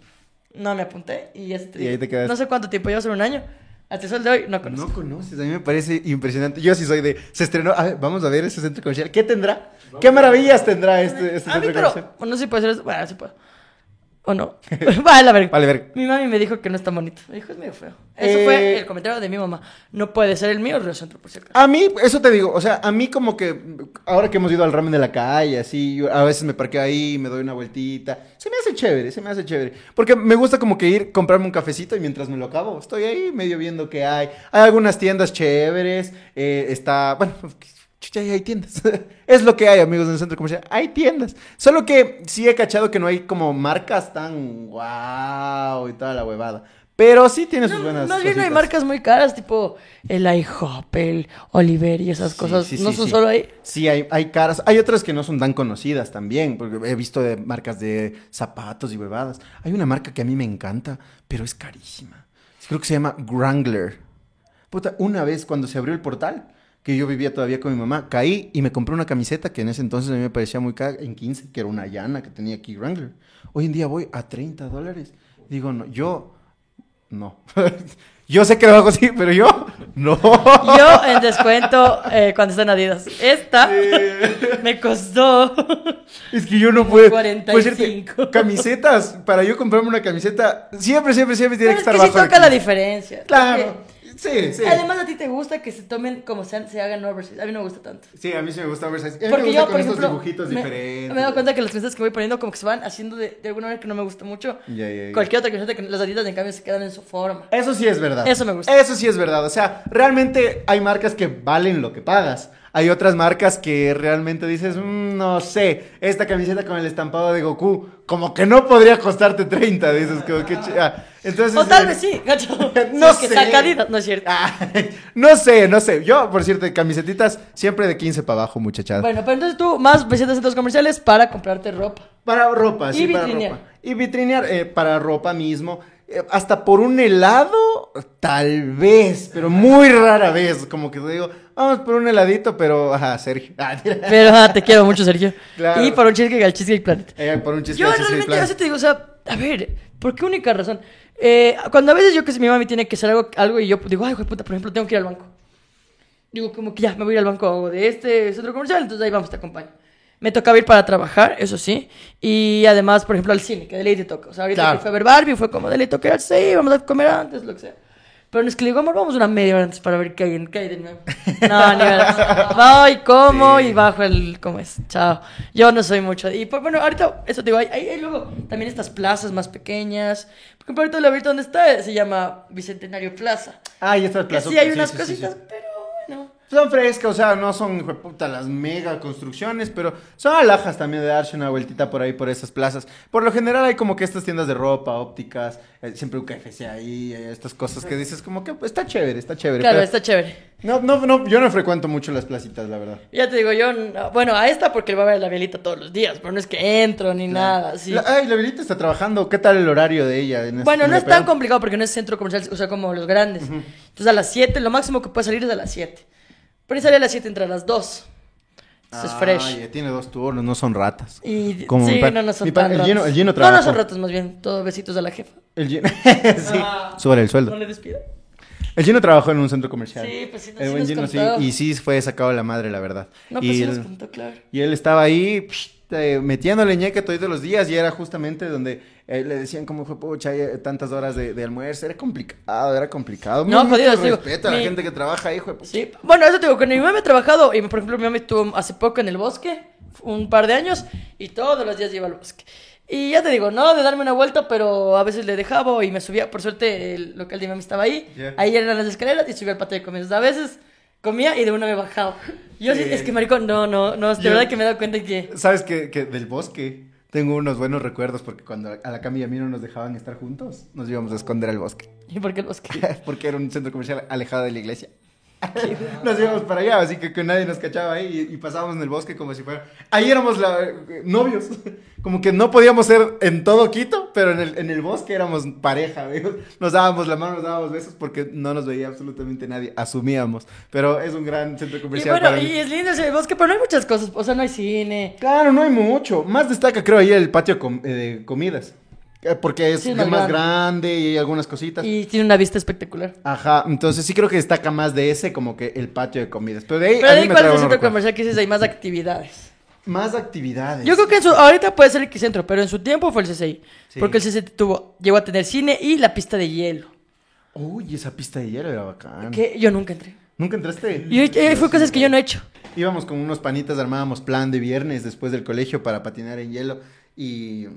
No me apunté y ya se Y ahí te quedaste. No sé cuánto tiempo llevo, solo un año. Hasta el sol de hoy no conozco. No conoces, a mí me parece impresionante. Yo sí soy de. Se estrenó. A ver, vamos a ver ese centro comercial. ¿Qué tendrá? ¿Qué maravillas tendrá este, este a mí, centro pero. comercial? Bueno, no sé si puede ser eso. Bueno, sí puedo. ¿O no? <laughs> vale, a ver. Vale, ver. Mi mami me dijo que no es tan bonito. Me dijo, es medio feo. Eso Eh, fue el comentario de mi mamá. No puede ser el mío, Río Centro, por cierto. A mí, eso te digo, o sea, a mí como que ahora que hemos ido al ramen de la calle, así, yo a veces me parqueo ahí, me doy una vueltita, se me hace chévere, se me hace chévere, porque me gusta como que ir, comprarme un cafecito y mientras me lo acabo, estoy ahí medio viendo qué hay. Hay algunas tiendas chéveres, eh, está, bueno, chucha, ahí hay tiendas. <laughs> es lo que hay, amigos, en el centro comercial, hay tiendas. Solo que sí he cachado que no hay como marcas tan wow y toda la huevada. Pero sí tiene sus No, buenas más bien hay marcas muy caras, tipo el IHOP, el Oliver y esas Sí, cosas. sí, no sí, son solo ahí. Sí, hay, hay caras. Hay otras que no son tan conocidas también, porque he visto de marcas de zapatos y huevadas. Hay una marca que a mí me encanta, pero es carísima. Creo que se llama Wrangler. Puta, una vez cuando se abrió el portal, que yo vivía todavía con mi mamá, caí y me compré una camiseta que en ese entonces a mí me parecía muy cara, en 15, que era una llana que tenía aquí Wrangler. Hoy en día voy a 30 dólares. Digo, no, yo, no. <laughs> yo sé que lo hago así, pero yo, no. <laughs> Yo en descuento eh, cuando está en Adidas. Esta <laughs> me costó. Es que yo no puedo. 45. Pues decirte, camisetas, para yo comprarme una camiseta, siempre, siempre, siempre tiene Pero que es estar que sí bajo de toca la 15. diferencia. Claro. Sí, sí. Porque Además a ti te gusta que se tomen como sean, se hagan oversize. A mí no me gusta tanto. Sí, a mí sí me gusta Versace. A mí me Porque gusta yo, con por estos ejemplo, dibujitos me, diferentes. me he dado cuenta que las camisetas que voy poniendo como que se van haciendo de, de alguna manera que no me gusta mucho. Cualquier otra camiseta que las adidas en cambio se quedan en su forma. Eso sí es verdad. Eso me gusta. Eso sí es verdad. O sea, realmente hay marcas que valen lo que pagas. Hay otras marcas que realmente dices, "Mm, no sé, esta camiseta con el estampado de Goku, como que no podría costarte 30, dices, como que... ah. Entonces, O tal eh, vez sí, gacho. <laughs> No es que sé. Adidas, no es cierto. Ay, <laughs> no sé, no sé. Yo, por cierto, camisetitas siempre de 15 para abajo, muchachada. Bueno, pero entonces tú más visitas centros comerciales para comprarte ropa. Para ropa, sí, para ropa. Y vitrinear eh, para ropa mismo. Eh, hasta por un helado, tal vez, pero muy rara vez. Como que digo, vamos por un heladito, pero, ajá, Sergio. <laughs> Ah, Pero ah, te quiero mucho, Sergio. Claro. Y por un cheesecake al Cheesecake Planet. eh, por un chiste Yo sí, realmente, sí te digo, o sea, a ver, ¿por qué única razón? Eh, cuando a veces yo que sé, mi mami tiene que hacer algo, algo y yo digo, ay, hijo de puta, por ejemplo, tengo que ir al banco. Digo, como que ya, me voy a ir al banco de este centro comercial, entonces ahí vamos, te acompaño. Me tocaba ir para trabajar, eso sí. Y además, por ejemplo, al cine, que de ley te toca. O sea, ahorita Claro. que fue a ver Barbie, fue como de ley toca ir al cine, vamos a comer antes, lo que sea. Pero no es que le digo, amor, vamos una media hora antes para ver qué hay, qué hay de nuevo. <laughs> No, ni verás. Voy, como Sí. y bajo el. ¿Cómo es? Chao. Yo no soy mucho. Y pues, bueno, ahorita, eso te digo, hay, hay, hay luego también estas plazas más pequeñas. Por ejemplo, ahorita la ahorita donde está se llama Bicentenario Plaza. Ah, y esta plaza. sí hay unas sí, cositas, pero. Son frescas, o sea, no son, hijo de puta, las mega construcciones, pero son alhajas también de darse una vueltita por ahí, por esas plazas. Por lo general hay como que estas tiendas de ropa, ópticas, eh, siempre un KFC ahí, eh, estas cosas que dices como que pues, está chévere, está chévere. Claro, pero- está chévere. No, no, no, yo no frecuento mucho las placitas, la verdad. Ya te digo, yo, no- bueno, a esta porque va a ver la velita todos los días, pero no es que entro ni nada, sí. La- ay, la Velita está trabajando, ¿qué tal el horario de ella? en Bueno, este- no es tan complicado porque no es centro comercial, o sea, como los grandes. Entonces a las 7, lo máximo que puede salir es a las 7. Pero sale a las 7 entre las 2. Entonces es Ah, fresh. tiene dos turnos, no son ratas. Y Como sí, mi no, no son mi tan el ratos. Gino- el Gino No, no son ratos más bien, todo besitos a la jefa. El Gino, <laughs> sí, súbale el No sueldo. le despido. El Gino trabajó en un centro comercial. Sí, pues sí, El sí buen nos Gino sí, y sí fue sacado de la madre, la verdad. No, pues y, sí nos él, contó, claro. y él estaba ahí psh, eh, metiéndole ñeque todos los días y era justamente donde eh, le decían como fue pucha, hay eh, tantas horas de, de almuerzo. Era complicado, era complicado. No, jodido, respeto a la gente que trabaja ahí, hijo de. Sí, bueno, eso te digo, con mi mamá he trabajado, y por ejemplo, mi mamá estuvo hace poco en el bosque, un par de años, y todos los días iba al bosque. Y ya te digo, no de darme una vuelta, pero a veces le dejaba y me subía, por suerte el local de mi mamá estaba ahí, Ya. ahí eran las escaleras y subía al patio de comidas. A veces comía y de una me bajaba. Yo sí, es que maricón, no, no, no, de Yo- verdad que me he dado cuenta que... ¿Sabes que, que del bosque tengo unos buenos recuerdos porque cuando a la Cami y a mí no nos dejaban estar juntos, nos íbamos a esconder al bosque. ¿Y por qué el bosque? <laughs> porque era un centro comercial alejado de la iglesia. <laughs> nos íbamos para allá, así que, que nadie nos cachaba ahí y, y pasábamos en el bosque como si fuera... Ahí éramos la- eh, novios, <laughs> como que no podíamos ser en todo Quito, pero en el, en el bosque éramos pareja, <laughs> ¿ves? nos dábamos la mano, nos dábamos besos porque no nos veía absolutamente nadie, asumíamos, pero es un gran centro Y comercial bueno, para mí. y es lindo ese bosque, pero no hay muchas cosas, o sea, no hay cine. Claro, no hay mucho. Más destaca, creo, ahí el patio com- eh, de comidas. Eh, Porque es Sí, más, grande y hay algunas cositas. Y tiene una vista espectacular. Ajá, entonces sí creo que destaca más de ese como que el patio de comidas. Pero de ahí, Pero a ahí, me ¿cuál es el centro comercial que dices? Hay más actividades. Más actividades. Yo creo que en su, ahorita puede ser el Quicentro, pero en su tiempo fue el CCI. Sí. Porque el CCI tuvo, llegó a tener cine y la pista de hielo. Uy, esa pista de hielo era bacán. Que yo nunca entré. ¿Nunca entraste? Y eh, fue cosas que yo no he hecho. Íbamos con unos panitas, armábamos plan de viernes después del colegio para patinar en hielo y...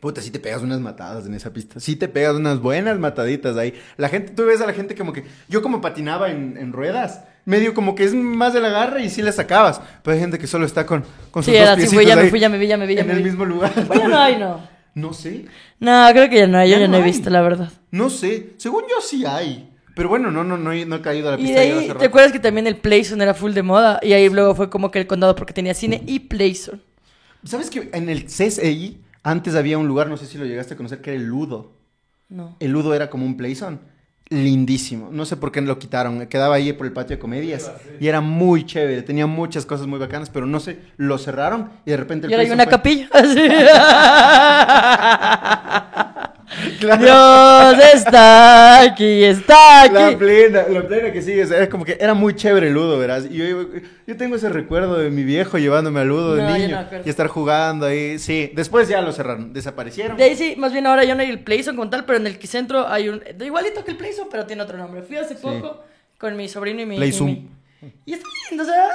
Puta, sí te pegas unas matadas en esa pista. Sí te pegas unas buenas mataditas ahí. La gente, tú ves a la gente como que... Yo como patinaba en, en ruedas, medio como que es más del agarre y sí le sacabas. Pero hay gente que solo está con, con sus Sí, dos piecitos fui, ya me fui, ya me vi, ya me vi, ya en me el vi. mismo lugar. <laughs> Bueno, no hay, no. No sé. No, creo que ya no hay, yo Ya ya no no he visto, la verdad. No sé. Según yo sí hay. Pero bueno, no, no, no, he, no he caído a la Y pista de de ahí, ¿te rato. acuerdas que también el Playzone era full de moda? Y ahí luego fue como que el condado porque tenía cine y Playzone. ¿Sabes que en el CSI antes había un lugar, no sé si lo llegaste a conocer, que era el Ludo? No. El Ludo era como un playzone. Lindísimo. No sé por qué lo quitaron. Quedaba ahí por el patio de comedias. Y era muy chévere. Tenía muchas cosas muy bacanas, pero no sé, lo cerraron y de repente el Y ahora hay una fue- capilla. <laughs> <laughs> <laughs> Claro. Dios está aquí, está La aquí. plena, la plena que sigue, o sea, es como que era muy chévere el Ludo, verás. Y yo, yo tengo ese recuerdo de mi viejo llevándome al Ludo de No, niño no y estar jugando ahí. Sí, después ya lo cerraron, desaparecieron. De ahí sí, más bien ahora ya no hay el Playzone como tal, pero en el Quicentro hay un... Igualito que el Playzone, pero tiene otro nombre. Fui hace poco con mi sobrino y mi... Playzoom. y mi- Y está lindo, o sea,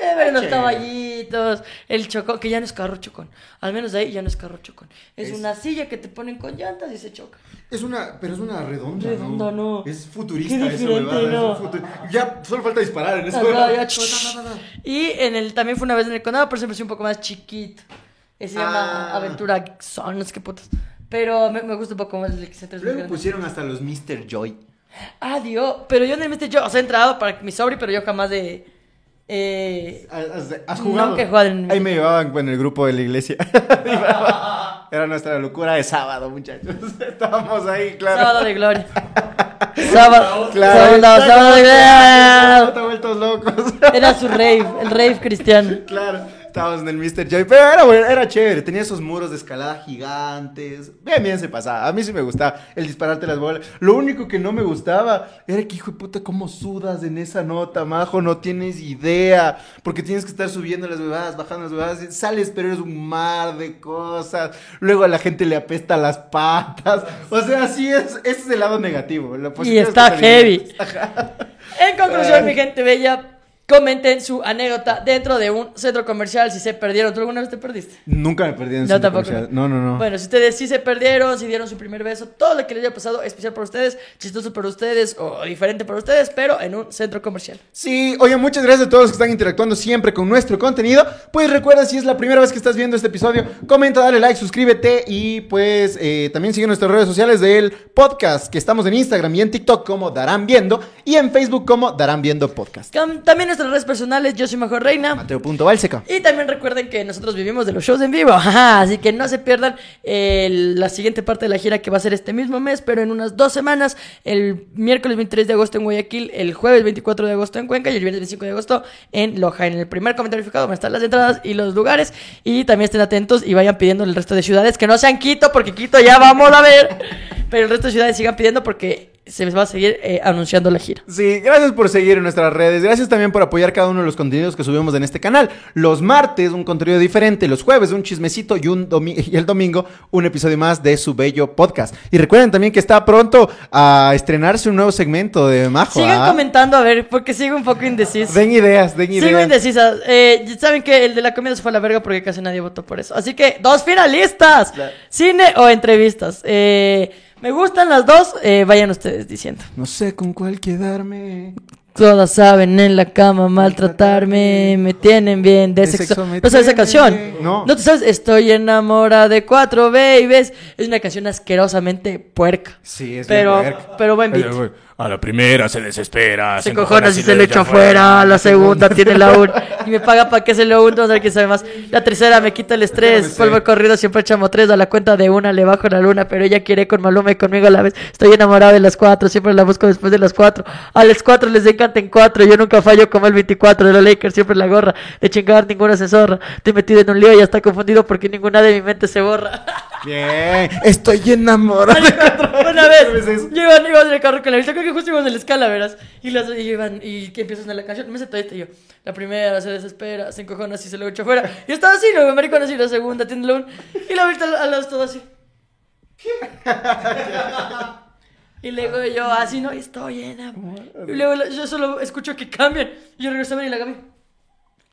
chévere, los caballitos, el chocón, que ya no es carro chocón. Al menos de ahí ya no es carro chocón. Es, Es- una silla que te ponen con llantas y se choca. Es una, pero es una redonda, Redonda, no. Es futurista Qué esa diferente, huevada, es no. futu- Ya, solo falta disparar en ya, Y en el, también fue una vez en el condado, pero me pareció un poco más chiquito. Ese se llama Ah. Aventura Son, no sé qué putas. Pero me, me gusta un poco más el Quicentro. es más Luego grande. pusieron hasta los Mr. Joy. Ah, Dios. Pero yo en el Mr. Yo, o sea, he entrado para mi sobri, pero yo jamás de. Eh, ¿Has, has jugado? Nunca he jugado en- Ahí me llevaban en el grupo de la iglesia. <laughs> <laughs> Era nuestra locura de sábado, muchachos. <laughs> Estábamos ahí, claro. sábado de gloria. sábado, Claro. sábado, sábado de gloria. Vueltos locos. Era su rave, el rave cristiano. Claro, estábamos en el Mr. Joy, pero era, bueno, era chévere, tenía esos muros de escalada gigantes, bien, bien se pasaba, a mí sí me gustaba el dispararte las bolas, lo único que no me gustaba era que, hijo de puta, cómo sudas en esa nota, majo, no tienes idea, porque tienes que estar subiendo las bebadas, bajando las bebadas, sales, pero eres un mar de cosas, luego a la gente le apesta las patas, o sea, así es, ese es el lado negativo. lo Y es que está está heavy. En conclusión, mi gente bella, comenten su anécdota dentro de un centro comercial si se perdieron. ¿Tú alguna vez te perdiste? Nunca me perdí en No, centro comercial. No, no, no. Bueno, si ustedes sí se perdieron, si dieron su primer beso, todo lo que les haya pasado, especial para ustedes, chistoso para ustedes o diferente para ustedes, pero en un centro comercial. Sí, oye, muchas gracias a todos los que están interactuando siempre con nuestro contenido. Pues recuerda, si es la primera vez que estás viendo este episodio, comenta, dale like, suscríbete y pues eh, también sigue nuestras redes sociales del podcast, que estamos en Instagram y en TikTok como Darán Viendo y en Facebook como Darán Viendo Podcast. También nuestras redes personales, yo soy Mejor Reina. Mateo.valseca. Y también recuerden que nosotros vivimos de los shows en vivo, <laughs> ajá, así que no se pierdan eh, la siguiente parte de la gira que va a ser este mismo mes, pero en unas dos semanas, el miércoles 23 de agosto en Guayaquil, el jueves 24 de agosto en Cuenca y el viernes 25 de agosto en Loja. En el primer comentario fijado van a estar las entradas y los lugares y también estén atentos y vayan pidiendo el resto de ciudades, que no sean Quito, porque Quito ya vamos a ver, pero el resto de ciudades sigan pidiendo porque se les va a seguir eh, anunciando la gira. Sí, gracias por seguir en nuestras redes. Gracias también por apoyar cada uno de los contenidos que subimos en este canal. Los martes, un contenido diferente. Los jueves, un chismecito. Y, un domi- y el domingo, un episodio más de su bello podcast. Y recuerden también que está pronto a estrenarse un nuevo segmento de Majo. Sigan ¿ah? comentando, a ver, porque sigo un poco indeciso. Den ideas, den ideas. Sigo indecisa. Eh, Saben que el de la comida se fue a la verga porque casi nadie votó por eso. Así que, dos finalistas: cine o entrevistas. Eh, me gustan las dos. eh, vayan ustedes diciendo. No sé con cuál quedarme. Todas saben en la cama maltratarme, me tienen bien de, De sexo. sexo ¿No sabes esa canción? No. ¿No te sabes? Estoy enamorada de cuatro babies. Es una canción asquerosamente puerca. Sí, es Pero, bien puerca. pero buen beat. A la primera se desespera. Se cojona si se le echa afuera. La segunda tiene la un. <laughs> Y me paga para que se lo uno. A ver quién sabe más. La tercera me quita el estrés. Ser. corrido, siempre echamos tres. A la cuenta de una le bajo la luna. Pero ella quiere con Maluma y conmigo a la vez. Estoy enamorado de las cuatro. Siempre la busco después de las cuatro. A las cuatro les encantan cuatro. Yo nunca fallo como el 24 de los Lakers. Siempre la gorra. De chingar ninguna se zorra. Estoy metido en un lío y ya está confundido porque ninguna de mi mente se borra. Bien. Estoy enamorado. Una ¿Sabes vez, yo iba, en el carro con la vista, que justo íbamos en la escala, verás. Y, las, y iban, y que empieza a la canción, me esto y yo. La primera se desespera, se encojona así, se lo echa afuera. Y estaba así, luego maricón así, la segunda tiene la un. Y la vuelta a los todo así. <laughs> Y luego yo así, no, estoy enamorado. Y luego la- yo solo escucho que cambian. Y yo regreso a ver y la Gaby.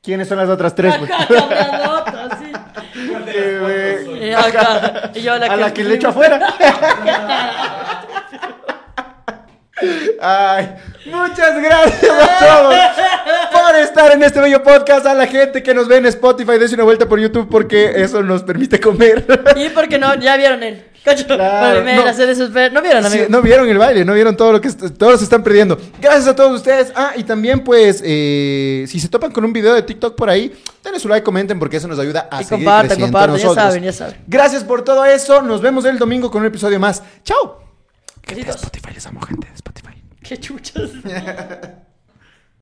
¿Quiénes son las otras tres? güey? Acá, cabranota, así. Güey. Y acá. Y yo a la A la que le echo afuera. <laughs> Ay, muchas gracias a todos por estar en este bello podcast. A la gente que nos ve en Spotify, dense una vuelta por YouTube porque eso nos permite comer. Y porque no, ya vieron. Cacho, Claro, no. ¿No vieron, Sí, amigo? no vieron el baile, no vieron todo lo que todos se están perdiendo. Gracias a todos ustedes. Ah, y también, pues, eh, si se topan con un video de TikTok por ahí, denle su like, comenten porque eso nos ayuda a Y seguir compartan, creciendo compartan, ya nosotros. saben, ya saben. Gracias por todo eso. Nos vemos el domingo con un episodio más. ¡Chao! Besitos. Spotify les amo, gente de Spotify. Qué chuchas. <laughs>